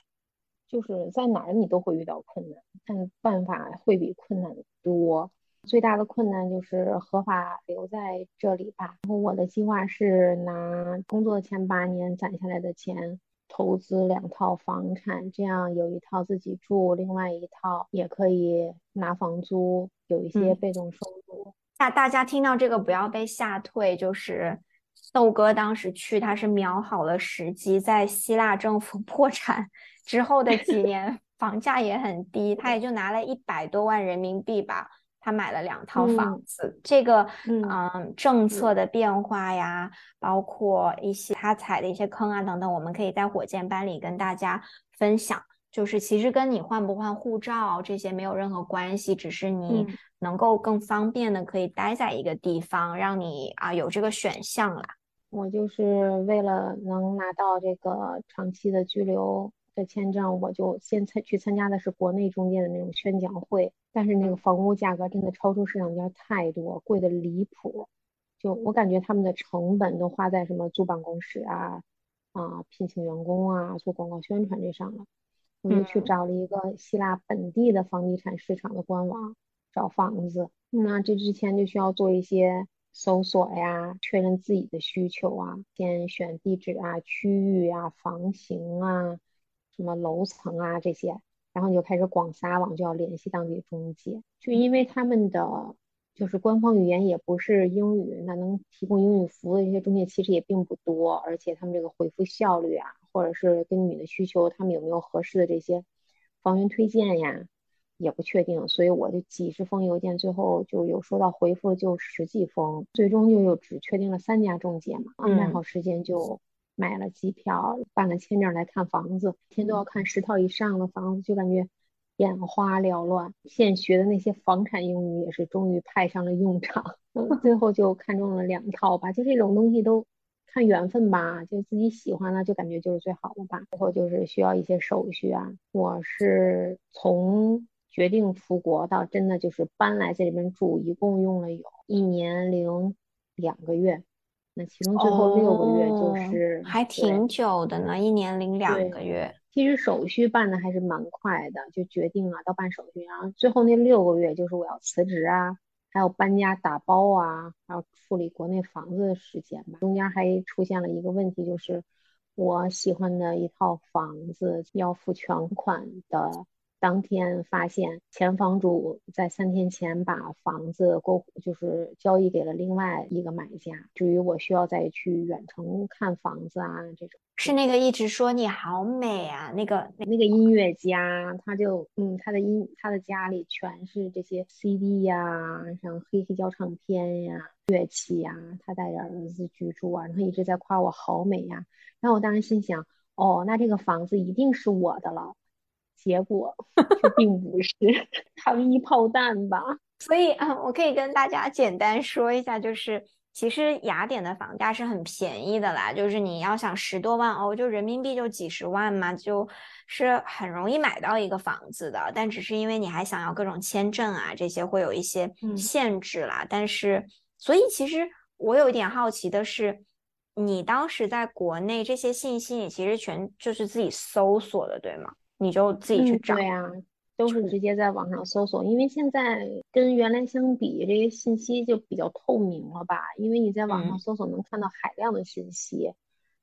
就是在哪儿你都会遇到困难，但办法会比困难多。最大的困难就是合法留在这里吧。然后我的计划是拿工作前八年攒下来的钱，投资两套房产，这样有一套自己住，另外一套也可以拿房租，有一些被动收入。大大家听到这个不要被吓退，就是豆哥当时去，他是瞄好了时机，在希腊政府 破产之后的几年，房价也很低，他也就拿了一百多万人民币吧，他买了两套房子。这个嗯，政策的变化呀，包括一些他踩的一些坑啊等等，我们可以在火箭班里跟大家分享。就是其实跟你换不换护照这些没有任何关系，只是你能够更方便的可以待在一个地方，让你啊有这个选项啦。我就是为了能拿到这个长期的居留的签证，我就先参去参加的是国内中介的那种宣讲会，但是那个房屋价格真的超出市场价太多，贵的离谱。就我感觉他们的成本都花在什么租办公室啊、啊聘请员工啊、做广告宣传这上了。我就去找了一个希腊本地的房地产市场的官网找房子，那这之前就需要做一些。搜索呀，确认自己的需求啊，先选地址啊、区域啊、房型啊、什么楼层啊这些，然后你就开始广撒网，就要联系当地中介。就因为他们的就是官方语言也不是英语，那能提供英语服务的一些中介其实也并不多，而且他们这个回复效率啊，或者是根据你的需求，他们有没有合适的这些房源推荐呀？也不确定，所以我就几十封邮件，最后就有收到回复就十几封，最终就又只确定了三家中介嘛，安排好时间就买了机票，办了签证来看房子，一天都要看十套以上的房子，就感觉眼花缭乱。现学的那些房产英语也是终于派上了用场，最后就看中了两套吧，就这种东西都看缘分吧，就自己喜欢了就感觉就是最好的吧。最后就是需要一些手续啊，我是从。决定出国到真的就是搬来这里边住，一共用了有一年零两个月，那其中最后六个月就是还挺久的呢，一年零两个月。其实手续办的还是蛮快的，就决定了到办手续，然后最后那六个月就是我要辞职啊，还有搬家打包啊，还有处理国内房子的时间吧。中间还出现了一个问题，就是我喜欢的一套房子要付全款的。当天发现前房主在三天前把房子过就是交易给了另外一个买家，至于我需要再去远程看房子啊，这种是那个一直说你好美啊，那个那个音乐家，他就嗯，他的音他的家里全是这些 CD 呀，像黑黑胶唱片呀、乐器呀，他带着儿子居住啊，然后一直在夸我好美呀，然后我当时心想，哦，那这个房子一定是我的了。结果却并不是 糖衣炮弹吧？所以啊，我可以跟大家简单说一下，就是其实雅典的房价是很便宜的啦，就是你要想十多万欧，就人民币就几十万嘛，就是很容易买到一个房子的。但只是因为你还想要各种签证啊，这些会有一些限制啦。但是，所以其实我有一点好奇的是，你当时在国内这些信息，你其实全就是自己搜索的，对吗？你就自己去找，对呀，都是直接在网上搜索，因为现在跟原来相比，这些信息就比较透明了吧？因为你在网上搜索能看到海量的信息，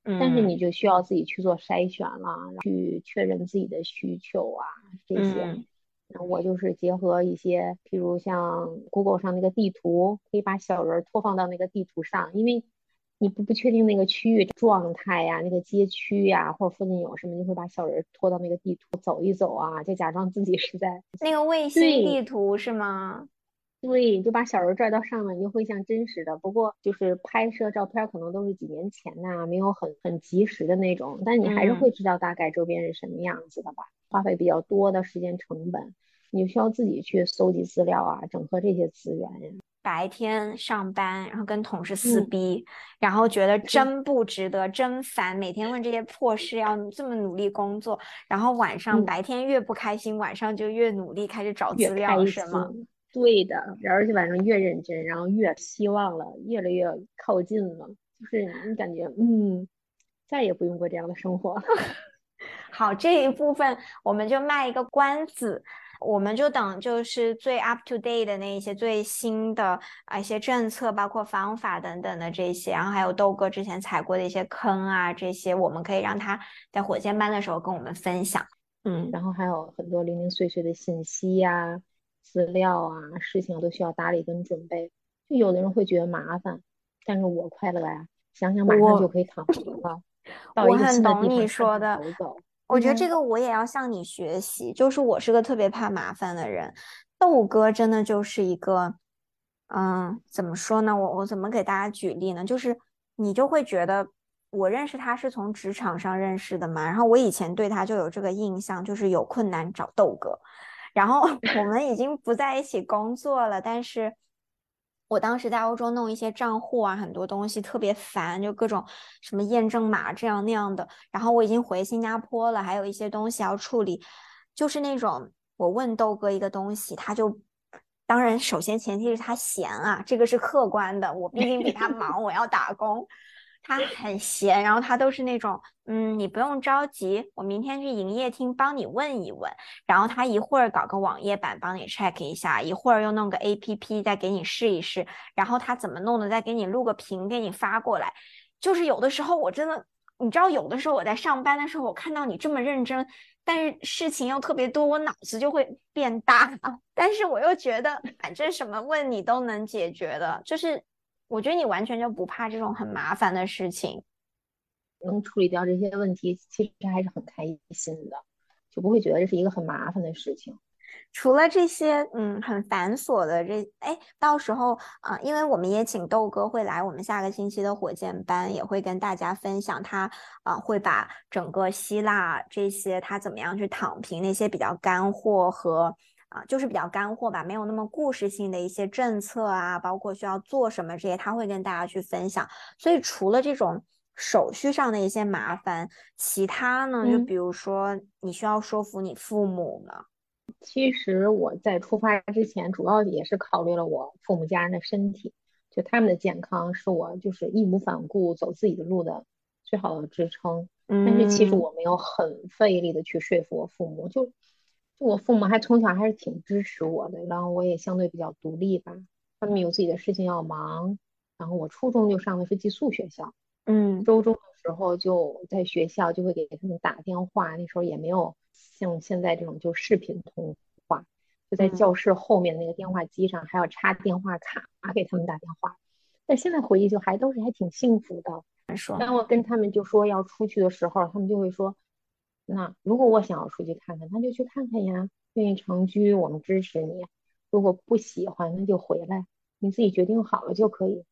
但是你就需要自己去做筛选了，去确认自己的需求啊这些。那我就是结合一些，譬如像 Google 上那个地图，可以把小人拖放到那个地图上，因为。你不不确定那个区域状态呀，那个街区呀，或者附近有什么，你会把小人拖到那个地图走一走啊，就假装自己是在那个卫星地图是吗？对，就把小人拽到上面，你就会像真实的。不过就是拍摄照片可能都是几年前呐，没有很很及时的那种，但你还是会知道大概周边是什么样子的吧？花费比较多的时间成本，你需要自己去搜集资料啊，整合这些资源呀。白天上班，然后跟同事撕逼，然后觉得真不值得，真烦，每天问这些破事，要这么努力工作，然后晚上白天越不开心，晚上就越努力开始找资料，是吗？对的，而且晚上越认真，然后越希望了，越来越靠近了，就是你感觉嗯，再也不用过这样的生活了。好，这一部分我们就卖一个关子。我们就等，就是最 up to date 的那一些最新的啊一些政策，包括方法等等的这些，然后还有豆哥之前踩过的一些坑啊，这些我们可以让他在火箭班的时候跟我们分享。嗯，然后还有很多零零碎碎的信息呀、资料啊、事情都需要打理跟准备。就有的人会觉得麻烦，但是我快乐呀，想想马上就可以躺平了。我很懂你说的。我觉得这个我也要向你学习，就是我是个特别怕麻烦的人，豆哥真的就是一个，嗯，怎么说呢？我我怎么给大家举例呢？就是你就会觉得我认识他是从职场上认识的嘛，然后我以前对他就有这个印象，就是有困难找豆哥。然后 我们已经不在一起工作了，但是我当时在欧洲弄一些账户啊，很多东西特别烦，就各种什么验证码这样那样的。然后我已经回新加坡了，还有一些东西要处理，就是那种我问豆哥一个东西，他就。当然，首先前提是他闲啊，这个是客观的。我毕竟比他忙，我要打工，他很闲。然后他都是那种，嗯，你不用着急，我明天去营业厅帮你问一问。然后他一会儿搞个网页版帮你 check 一下，一会儿又弄个 APP 再给你试一试。然后他怎么弄的，再给你录个屏给你发过来。就是有的时候我真的，你知道，有的时候我在上班的时候，我看到你这么认真。但是事情又特别多，我脑子就会变大。但是我又觉得，反正什么问你都能解决的，就是我觉得你完全就不怕这种很麻烦的事情，能处理掉这些问题，其实还是很开心的，就不会觉得这是一个很麻烦的事情。除了这些，嗯，很繁琐的这，哎，到时候啊，因为我们也请豆哥会来我们下个星期的火箭班，也会跟大家分享他啊，会把整个希腊这些他怎么样去躺平那些比较干货和啊，就是比较干货吧，没有那么故事性的一些政策啊，包括需要做什么这些，他会跟大家去分享。所以除了这种手续上的一些麻烦，其他呢，就比如说你需要说服你父母呢。其实我在出发之前，主要也是考虑了我父母家人的身体，就他们的健康是我就是义无反顾走自己的路的最好的支撑。但是其实我没有很费力的去说服我父母，就就我父母还从小还是挺支持我的，然后我也相对比较独立吧。他们有自己的事情要忙，然后我初中就上的是寄宿学校，嗯，周中的时候就在学校就会给他们打电话，那时候也没有。像现在这种就视频通话，就在教室后面那个电话机上，还要插电话卡给他们打电话。但现在回忆就还都是还挺幸福的。当我跟他们就说要出去的时候，他们就会说：“那如果我想要出去看看，那就去看看呀。愿意长居，我们支持你；如果不喜欢，那就回来，你自己决定好了就可以。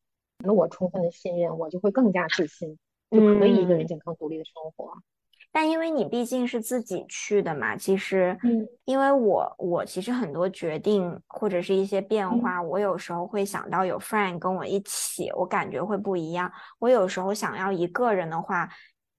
那我充分的信任，我就会更加自信，就可以一个人健康独立的生活。”但因为你毕竟是自己去的嘛，其实，嗯，因为我我其实很多决定或者是一些变化，我有时候会想到有 friend 跟我一起，我感觉会不一样。我有时候想要一个人的话，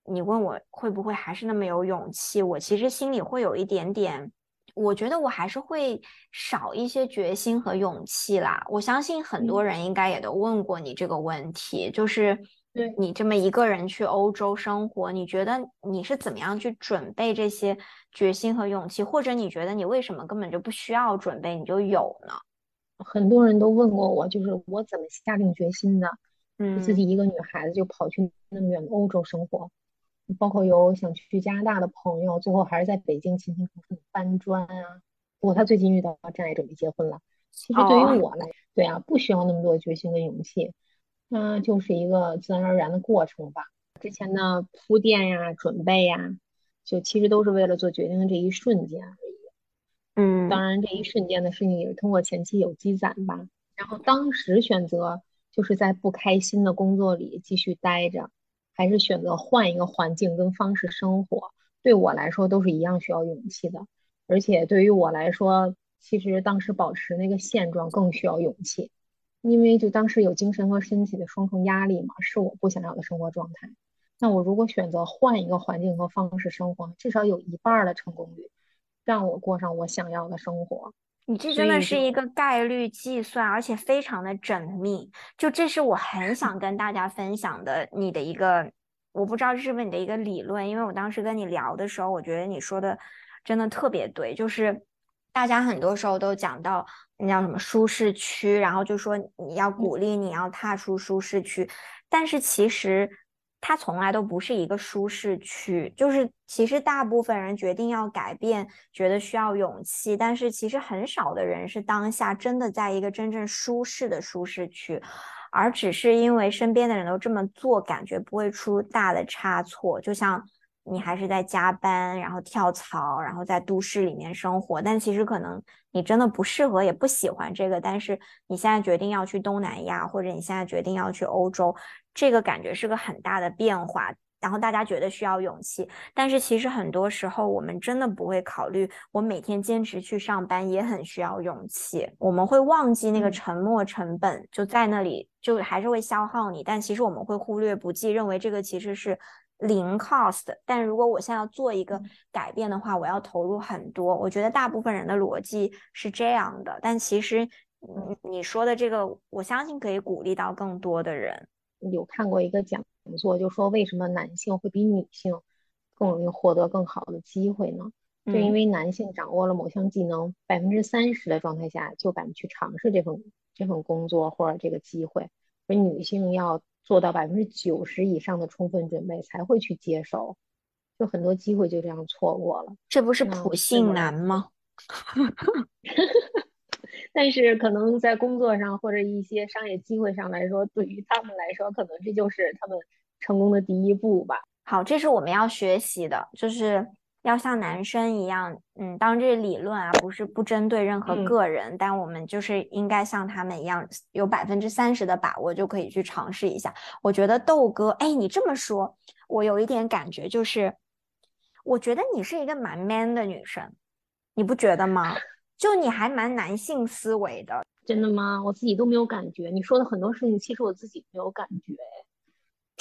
你问我会不会还是那么有勇气，我其实心里会有一点点，我觉得我还是会少一些决心和勇气啦。我相信很多人应该也都问过你这个问题，就是。对你这么一个人去欧洲生活，你觉得你是怎么样去准备这些决心和勇气？或者你觉得你为什么根本就不需要准备，你就有呢？很多人都问过我，就是我怎么下定决心的，嗯，自己一个女孩子就跑去那么远的欧洲生活，包括有想去加拿大的朋友，最后还是在北京勤勤恳恳搬砖啊。不过他最近遇到真爱，准备结婚了。其实对于我来，对啊，不需要那么多决心跟勇气。那就是一个自然而然的过程吧。之前的铺垫呀、准备呀，就其实都是为了做决定的这一瞬间而已。嗯，当然这一瞬间的事情也是通过前期有积攒吧。然后当时选择就是在不开心的工作里继续待着，还是选择换一个环境跟方式生活，对我来说都是一样需要勇气的。而且对于我来说，其实当时保持那个现状更需要勇气。因为就当时有精神和身体的双重压力嘛，是我不想要的生活状态。那我如果选择换一个环境和方式生活，至少有一半的成功率，让我过上我想要的生活。你这真的是一个概率计算，而且非常的缜密。就这是我很想跟大家分享的，你的一个，我不知道是不是你的一个理论，因为我当时跟你聊的时候，我觉得你说的真的特别对，就是。大家很多时候都讲到那叫什么舒适区，然后就说你要鼓励你要踏出舒适区，但是其实它从来都不是一个舒适区。就是其实大部分人决定要改变，觉得需要勇气，但是其实很少的人是当下真的在一个真正舒适的舒适区，而只是因为身边的人都这么做，感觉不会出大的差错。就像。你还是在加班，然后跳槽，然后在都市里面生活。但其实可能你真的不适合，也不喜欢这个。但是你现在决定要去东南亚，或者你现在决定要去欧洲，这个感觉是个很大的变化。然后大家觉得需要勇气，但是其实很多时候我们真的不会考虑，我每天坚持去上班也很需要勇气。我们会忘记那个沉没成本就在那里，就还是会消耗你。但其实我们会忽略不计，认为这个其实是零 cost。但如果我现在要做一个改变的话，我要投入很多。我觉得大部分人的逻辑是这样的，但其实你你说的这个，我相信可以鼓励到更多的人。有看过一个讲座，就说为什么男性会比女性更容易获得更好的机会呢？就因为男性掌握了某项技能百分之三十的状态下，就敢去尝试这份这份工作或者这个机会，而女性要做到百分之九十以上的充分准备才会去接受，就很多机会就这样错过了。这不是普信男 吗？但是可能在工作上或者一些商业机会上来说，对于他们来说，可能这就是他们成功的第一步吧。好，这是我们要学习的，就是要像男生一样，嗯，当然这理论啊不是不针对任何个人，但我们就是应该像他们一样，有百分之三十的把握就可以去尝试一下。我觉得豆哥，哎，你这么说，我有一点感觉，就是我觉得你是一个蛮 man 的女生，你不觉得吗？就你还蛮男性思维的，真的吗？我自己都没有感觉。你说的很多事情，其实我自己没有感觉。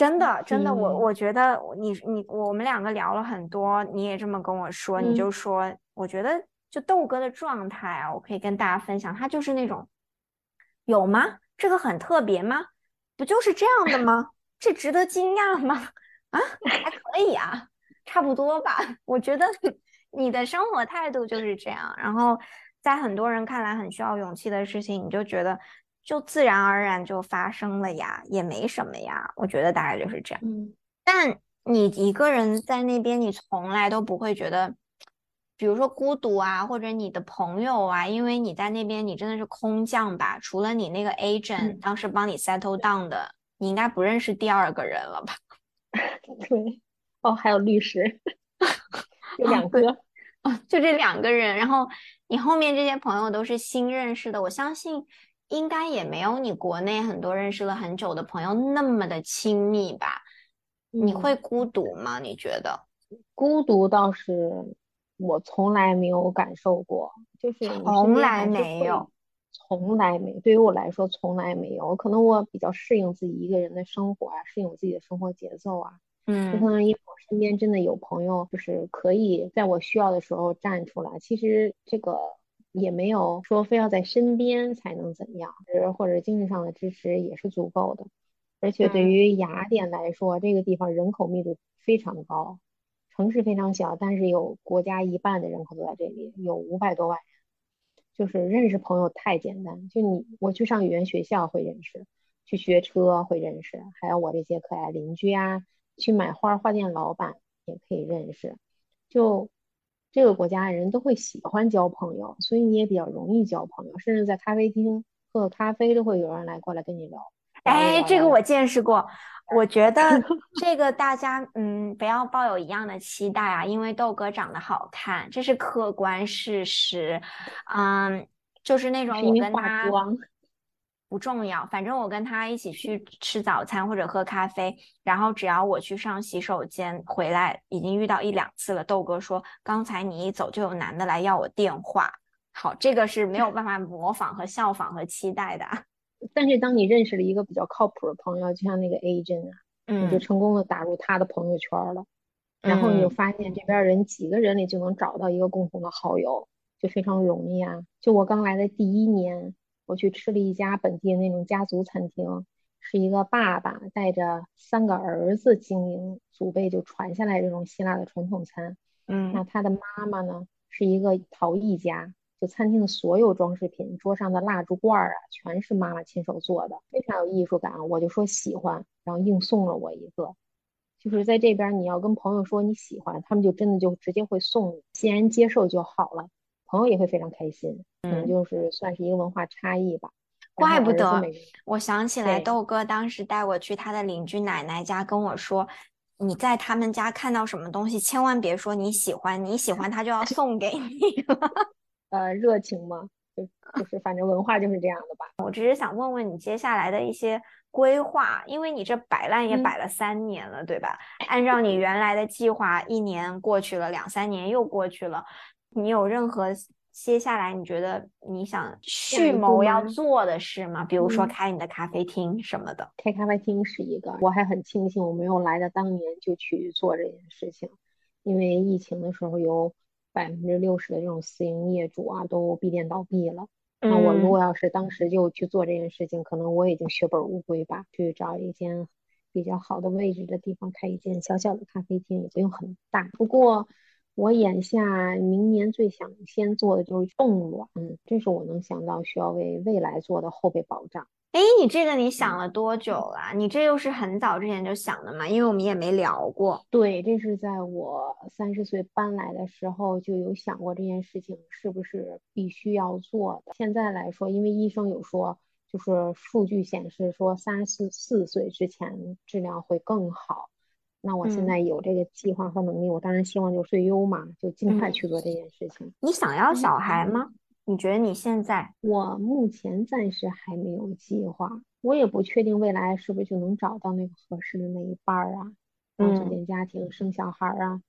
真的，真的，我我觉得你你我们两个聊了很多，你也这么跟我说，你就说，我觉得就豆哥的状态啊，我可以跟大家分享，他就是那种，有吗？这个很特别吗？不就是这样的吗？这值得惊讶吗？啊，还可以啊，差不多吧。我觉得你的生活态度就是这样，然后。在很多人看来很需要勇气的事情，你就觉得就自然而然就发生了呀，也没什么呀。我觉得大概就是这样。嗯，但你一个人在那边，你从来都不会觉得，比如说孤独啊，或者你的朋友啊，因为你在那边，你真的是空降吧？除了你那个 agent 当时帮你 settle down 的，你应该不认识第二个人了吧？对，哦，还有律师，有两个，哦，就这两个人，然后。你后面这些朋友都是新认识的，我相信应该也没有你国内很多认识了很久的朋友那么的亲密吧？你会孤独吗？你觉得？孤独倒是我从来没有感受过，就是从来没有，从来没。对于我来说，从来没有。可能我比较适应自己一个人的生活啊，适应我自己的生活节奏啊。嗯，可能因为我身边真的有朋友，就是可以在我需要的时候站出来。其实这个也没有说非要在身边才能怎样，或者经济上的支持也是足够的。而且对于雅典来说，这个地方人口密度非常高，城市非常小，但是有国家一半的人口都在这里，有五百多万人。就是认识朋友太简单，就你我去上语言学校会认识，去学车会认识，还有我这些可爱邻居啊。去买花，花店老板也可以认识。就这个国家人都会喜欢交朋友，所以你也比较容易交朋友。甚至在咖啡厅喝咖啡，都会有人来过来跟你聊。哎，这个我见识过。我觉得 这个大家嗯不要抱有一样的期待啊，因为豆哥长得好看，这是客观事实。嗯，就是那种我跟他。不重要，反正我跟他一起去吃早餐或者喝咖啡，然后只要我去上洗手间回来，已经遇到一两次了。豆哥说，刚才你一走就有男的来要我电话。好，这个是没有办法模仿和效仿和期待的。但是当你认识了一个比较靠谱的朋友，就像那个 agent 啊，你就成功的打入他的朋友圈了，然后你就发现这边人几个人里就能找到一个共同的好友，就非常容易啊。就我刚来的第一年。我去吃了一家本地的那种家族餐厅，是一个爸爸带着三个儿子经营，祖辈就传下来这种希腊的传统餐。嗯，那他的妈妈呢，是一个陶艺家，就餐厅的所有装饰品，桌上的蜡烛罐啊，全是妈妈亲手做的，非常有艺术感。我就说喜欢，然后硬送了我一个。就是在这边，你要跟朋友说你喜欢，他们就真的就直接会送你，欣然接受就好了。朋友也会非常开心，可能就是算是一个文化差异吧。怪不得，我想起来豆哥当时带我去他的邻居奶奶家，跟我说，你在他们家看到什么东西，千万别说你喜欢，你喜欢他就要送给你了。呃，热情吗？就就是反正文化就是这样的吧。我只是想问问你接下来的一些规划，因为你这摆烂也摆了三年了，对吧？按照你原来的计划，一年过去了，两三年又过去了，你有任何接下来你觉得你想蓄谋要做的事吗？比如说开你的咖啡厅什么的。开咖啡厅是一个，我还很庆幸我没有来的当年就去做这件事情，因为疫情的时候有。百分之六十的这种私营业主啊，都闭店倒闭了。那我如果要是当时就去做这件事情，可能我已经血本无归吧。去找一间比较好的位置的地方，开一间小小的咖啡厅，也不用很大。不过我眼下明年最想先做的就是冻卵，这是我能想到需要为未来做的后备保障。哎，你这个你想了多久了？你这又是很早之前就想的吗？因为我们也没聊过。对，这是在我三十岁搬来的时候就有想过这件事情是不是必须要做的。现在来说，因为医生有说，就是数据显示说三十四岁之前质量会更好。那我现在有这个计划和能力，我当然希望就最优嘛，就尽快去做这件事情。你想要小孩吗？你觉得你现在？我目前暂时还没有计划，我也不确定未来是不是就能找到那个合适的那一半儿啊，组建家庭、生小孩啊。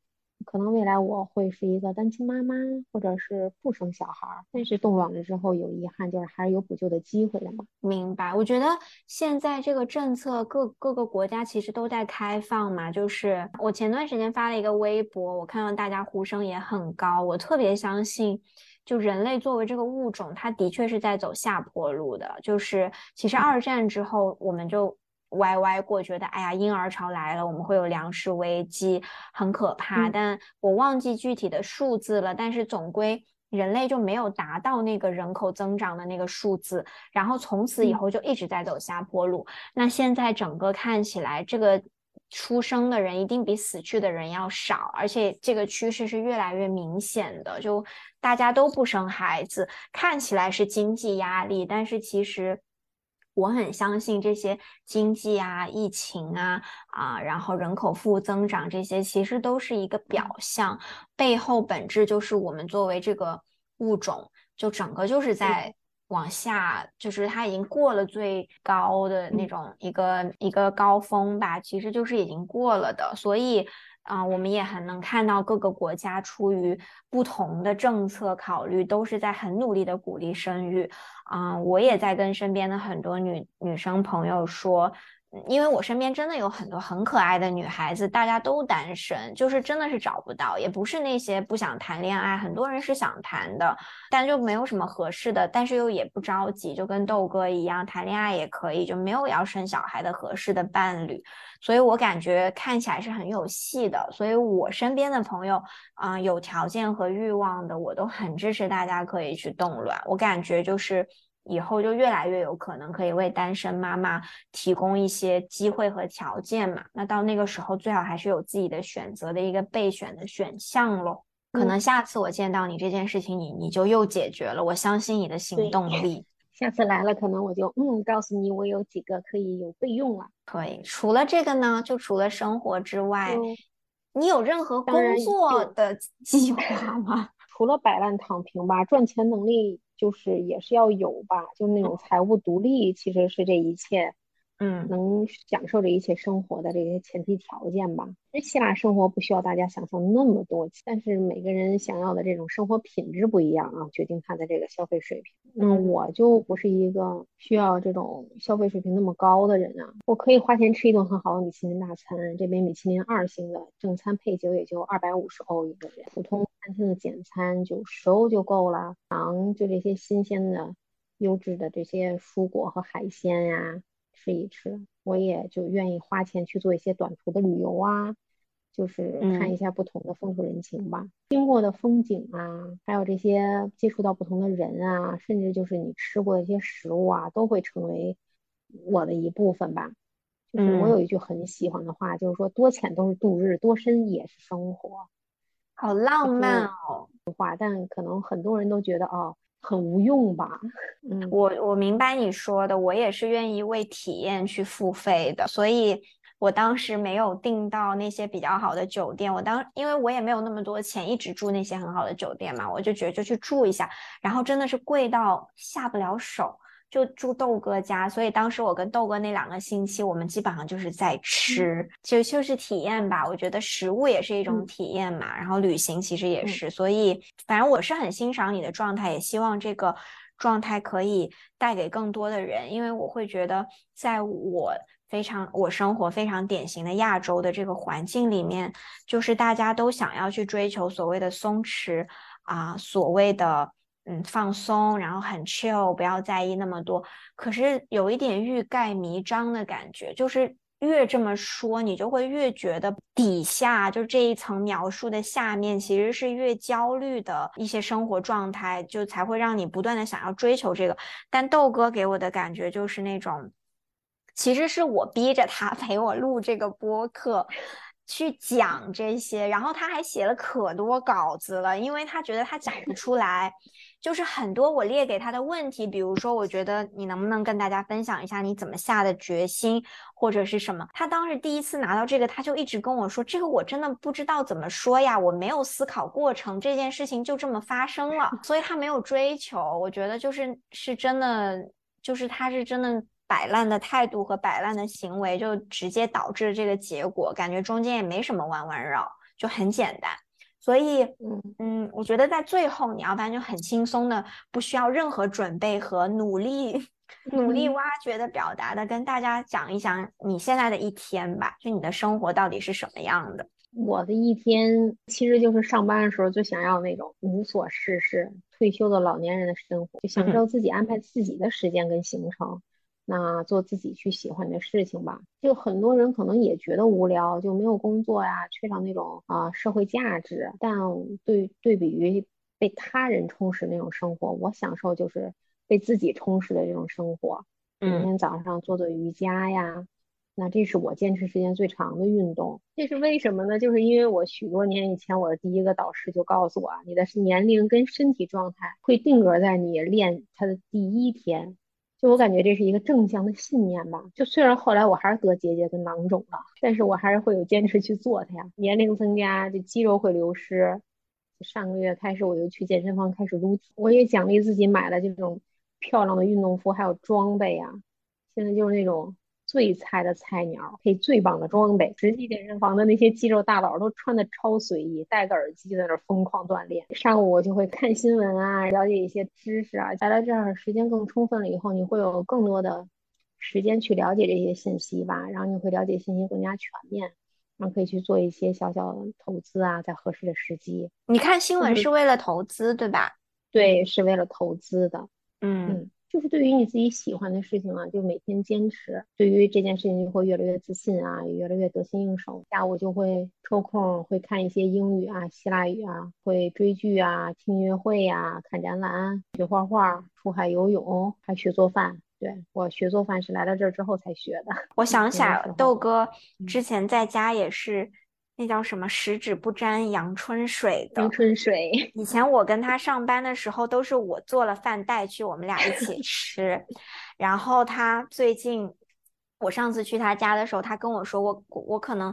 可能未来我会是一个单亲妈妈，或者是不生小孩儿，但是冻卵了之后有遗憾，就是还是有补救的机会的嘛。明白。我觉得现在这个政策各各个国家其实都在开放嘛。就是我前段时间发了一个微博，我看到大家呼声也很高。我特别相信，就人类作为这个物种，它的确是在走下坡路的。就是其实二战之后，我们就。歪歪过，觉得哎呀，婴儿潮来了，我们会有粮食危机，很可怕。但我忘记具体的数字了，但是总归人类就没有达到那个人口增长的那个数字，然后从此以后就一直在走下坡路。那现在整个看起来，这个出生的人一定比死去的人要少，而且这个趋势是越来越明显的，就大家都不生孩子，看起来是经济压力，但是其实。我很相信这些经济啊、疫情啊、啊，然后人口负增长这些，其实都是一个表象，背后本质就是我们作为这个物种，就整个就是在往下，就是它已经过了最高的那种一个一个高峰吧，其实就是已经过了的，所以。啊，我们也很能看到各个国家出于不同的政策考虑，都是在很努力的鼓励生育。啊，我也在跟身边的很多女女生朋友说。因为我身边真的有很多很可爱的女孩子，大家都单身，就是真的是找不到，也不是那些不想谈恋爱，很多人是想谈的，但就没有什么合适的，但是又也不着急，就跟豆哥一样，谈恋爱也可以，就没有要生小孩的合适的伴侣，所以我感觉看起来是很有戏的，所以我身边的朋友啊，有条件和欲望的，我都很支持大家可以去动卵，我感觉就是。以后就越来越有可能可以为单身妈妈提供一些机会和条件嘛？那到那个时候，最好还是有自己的选择的一个备选的选项咯。可能下次我见到你这件事情，你你就又解决了。我相信你的行动 力。下次来了，可能我就嗯告诉你，我有几个可以有备用了。可以。除了这个呢，就除了生活之外，你有任何工作的计划吗？除了摆烂躺平吧，赚钱能力。就是也是要有吧，就那种财务独立，其实是这一切。嗯，能享受这一切生活的这些前提条件吧。其实希腊生活不需要大家想象那么多，但是每个人想要的这种生活品质不一样啊，决定他的这个消费水平。那我就不是一个需要这种消费水平那么高的人啊。我可以花钱吃一顿很好的米其林大餐，这边米其林二星的正餐配酒也就二百五十欧一个人，普通餐厅的简餐九十欧就够了。糖就这些新鲜的、优质的这些蔬果和海鲜呀。吃一吃，我也就愿意花钱去做一些短途的旅游啊，就是看一下不同的风土人情吧，经过的风景啊，还有这些接触到不同的人啊，甚至就是你吃过的一些食物啊，都会成为我的一部分吧。就是我有一句很喜欢的话，就是说多浅都是度日，多深也是生活。好浪漫哦，话，但可能很多人都觉得哦。很无用吧？嗯，我我明白你说的，我也是愿意为体验去付费的。所以我当时没有订到那些比较好的酒店，我当因为我也没有那么多钱一直住那些很好的酒店嘛，我就觉得就去住一下，然后真的是贵到下不了手。就住豆哥家，所以当时我跟豆哥那两个星期，我们基本上就是在吃，就就是体验吧。我觉得食物也是一种体验嘛，然后旅行其实也是，所以反正我是很欣赏你的状态，也希望这个状态可以带给更多的人，因为我会觉得，在我非常我生活非常典型的亚洲的这个环境里面，就是大家都想要去追求所谓的松弛啊，所谓的。嗯，放松，然后很 chill，不要在意那么多。可是有一点欲盖弥彰的感觉，就是越这么说，你就会越觉得底下就这一层描述的下面，其实是越焦虑的一些生活状态，就才会让你不断的想要追求这个。但豆哥给我的感觉就是那种，其实是我逼着他 陪我录这个播客。去讲这些，然后他还写了可多稿子了，因为他觉得他讲不出来，就是很多我列给他的问题，比如说，我觉得你能不能跟大家分享一下你怎么下的决心，或者是什么？他当时第一次拿到这个，他就一直跟我说，这个我真的不知道怎么说呀，我没有思考过程，这件事情就这么发生了，所以他没有追求。我觉得就是是真的，就是他是真的。摆烂的态度和摆烂的行为，就直接导致这个结果，感觉中间也没什么弯弯绕，就很简单。所以，嗯嗯，我觉得在最后，你要不然就很轻松的，不需要任何准备和努力、努力挖掘的表达的，跟大家讲一讲你现在的一天吧，就你的生活到底是什么样的。我的一天其实就是上班的时候就想要那种无所事事、退休的老年人的生活，就享受自己安排自己的时间跟行程。那做自己去喜欢的事情吧。就很多人可能也觉得无聊，就没有工作呀，缺少那种啊社会价值。但对对比于被他人充实那种生活，我享受就是被自己充实的这种生活。每天早上做做瑜伽呀，那这是我坚持时间最长的运动。这是为什么呢？就是因为我许多年以前，我的第一个导师就告诉我，你的年龄跟身体状态会定格在你练它的第一天。就我感觉这是一个正向的信念吧。就虽然后来我还是得结节跟囊肿了，但是我还是会有坚持去做它呀。年龄增加，这肌肉会流失。上个月开始我就去健身房开始撸，我也奖励自己买了这种漂亮的运动服还有装备呀。现在就是那种。最菜的菜鸟配最棒的装备，实际健身房的那些肌肉大佬都穿的超随意，戴个耳机在那疯狂锻炼。上午我就会看新闻啊，了解一些知识啊。来到这儿时间更充分了以后，你会有更多的时间去了解这些信息吧，然后你会了解信息更加全面，然后可以去做一些小小的投资啊，在合适的时机。你看新闻是为了投资对吧？对，是为了投资的。嗯。就是对于你自己喜欢的事情啊，就每天坚持，对于这件事情就会越来越自信啊，也越来越得心应手。下午就会抽空会看一些英语啊、希腊语啊，会追剧啊、听音乐会呀、看展览、学画画、出海游泳，还学做饭。对我学做饭是来到这儿之后才学的。我想起来了，豆哥之前在家也是。那叫什么十指不沾阳春水的阳春水。以前我跟他上班的时候，都是我做了饭带去，我们俩一起吃。然后他最近，我上次去他家的时候，他跟我说，我我可能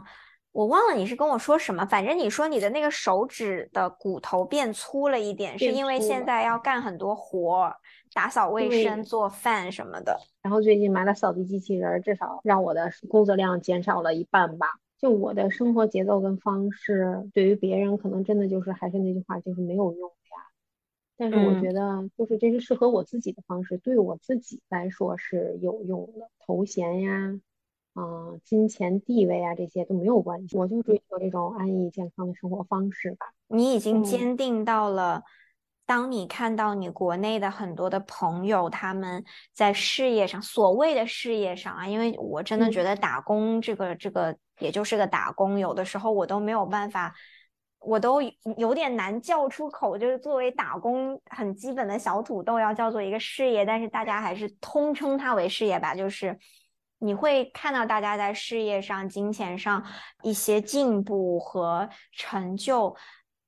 我忘了你是跟我说什么，反正你说你的那个手指的骨头变粗了一点，是因为现在要干很多活，打扫卫生、做饭什么的。然后最近买了扫地机器人，至少让我的工作量减少了一半吧。就我的生活节奏跟方式，对于别人可能真的就是还是那句话，就是没有用的呀。但是我觉得，就是这是适合我自己的方式，对我自己来说是有用的。头衔呀，啊，金钱地位啊，这些都没有关系，我就追求这种安逸健康的生活方式吧。你已经坚定到了。当你看到你国内的很多的朋友，他们在事业上，所谓的事业上啊，因为我真的觉得打工这个这个也就是个打工，有的时候我都没有办法，我都有点难叫出口，就是作为打工很基本的小土豆要叫做一个事业，但是大家还是通称它为事业吧，就是你会看到大家在事业上、金钱上一些进步和成就。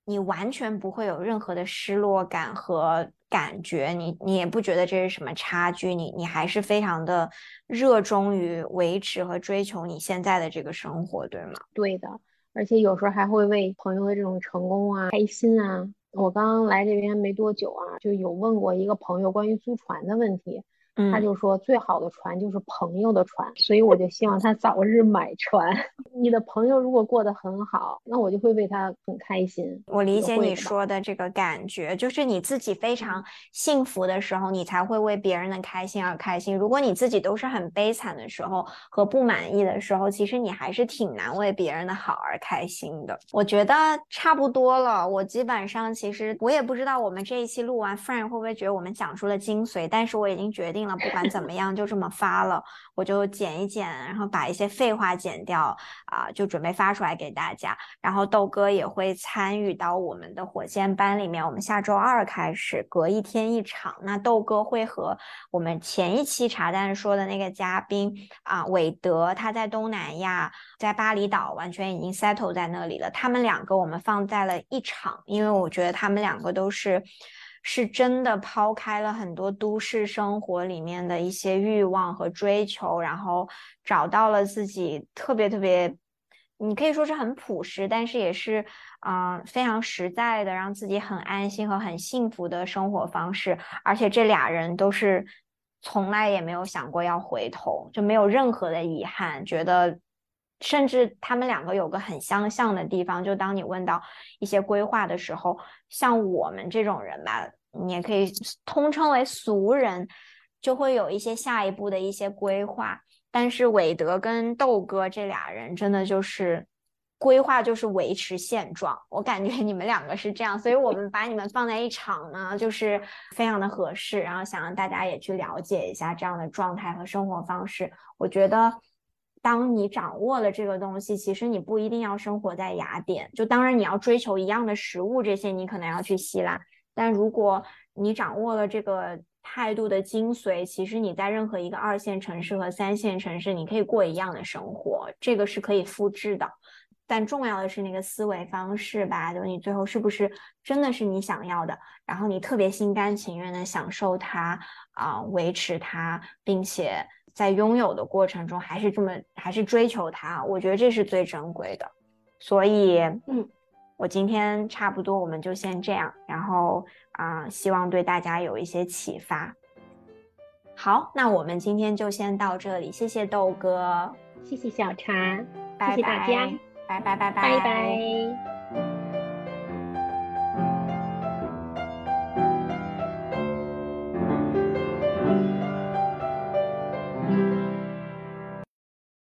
你完全不会有任何的失落感和感觉，你你也不觉得这是什么差距，你你还是非常的热衷于维持和追求你现在的这个生活，对吗？对的，而且有时候还会为朋友的这种成功啊开心啊。我刚来这边没多久啊，就有问过一个朋友关于租船的问题。他就说最好的船就是朋友的船，所以我就希望他早日买船。你的朋友如果过得很好，那我就会为他很开心。我理解你说的这个感觉，就是你自己非常幸福的时候，你才会为别人的开心而开心。如果你自己都是很悲惨的时候和不满意的时候，其实你还是挺难为别人的好而开心的。我觉得差不多了，我基本上其实我也不知道我们这一期录完，Frank 会不会觉得我们讲出了精髓，但是我已经决定了。不管怎么样，就这么发了，我就剪一剪，然后把一些废话剪掉啊，就准备发出来给大家。然后豆哥也会参与到我们的火箭班里面，我们下周二开始，隔一天一场。那豆哥会和我们前一期茶蛋说的那个嘉宾啊，韦德，他在东南亚，在巴厘岛，完全已经 settle 在那里了。他们两个我们放在了一场，因为我觉得他们两个都是。是真的抛开了很多都市生活里面的一些欲望和追求，然后找到了自己特别特别，你可以说是很朴实，但是也是嗯非常实在的，让自己很安心和很幸福的生活方式。而且这俩人都是从来也没有想过要回头，就没有任何的遗憾，觉得。甚至他们两个有个很相像的地方，就当你问到一些规划的时候，像我们这种人吧，你也可以通称为俗人，就会有一些下一步的一些规划。但是韦德跟豆哥这俩人真的就是规划就是维持现状，我感觉你们两个是这样，所以我们把你们放在一场呢，就是非常的合适。然后想让大家也去了解一下这样的状态和生活方式，我觉得。当你掌握了这个东西，其实你不一定要生活在雅典。就当然你要追求一样的食物，这些你可能要去希腊。但如果你掌握了这个态度的精髓，其实你在任何一个二线城市和三线城市，你可以过一样的生活，这个是可以复制的。但重要的是那个思维方式吧，就是你最后是不是真的是你想要的，然后你特别心甘情愿的享受它啊，维持它，并且。在拥有的过程中，还是这么，还是追求它，我觉得这是最珍贵的。所以，嗯，我今天差不多，我们就先这样。然后啊，希望对大家有一些启发。好，那我们今天就先到这里，谢谢豆哥，谢谢小茶，谢谢大家，拜拜拜拜拜拜。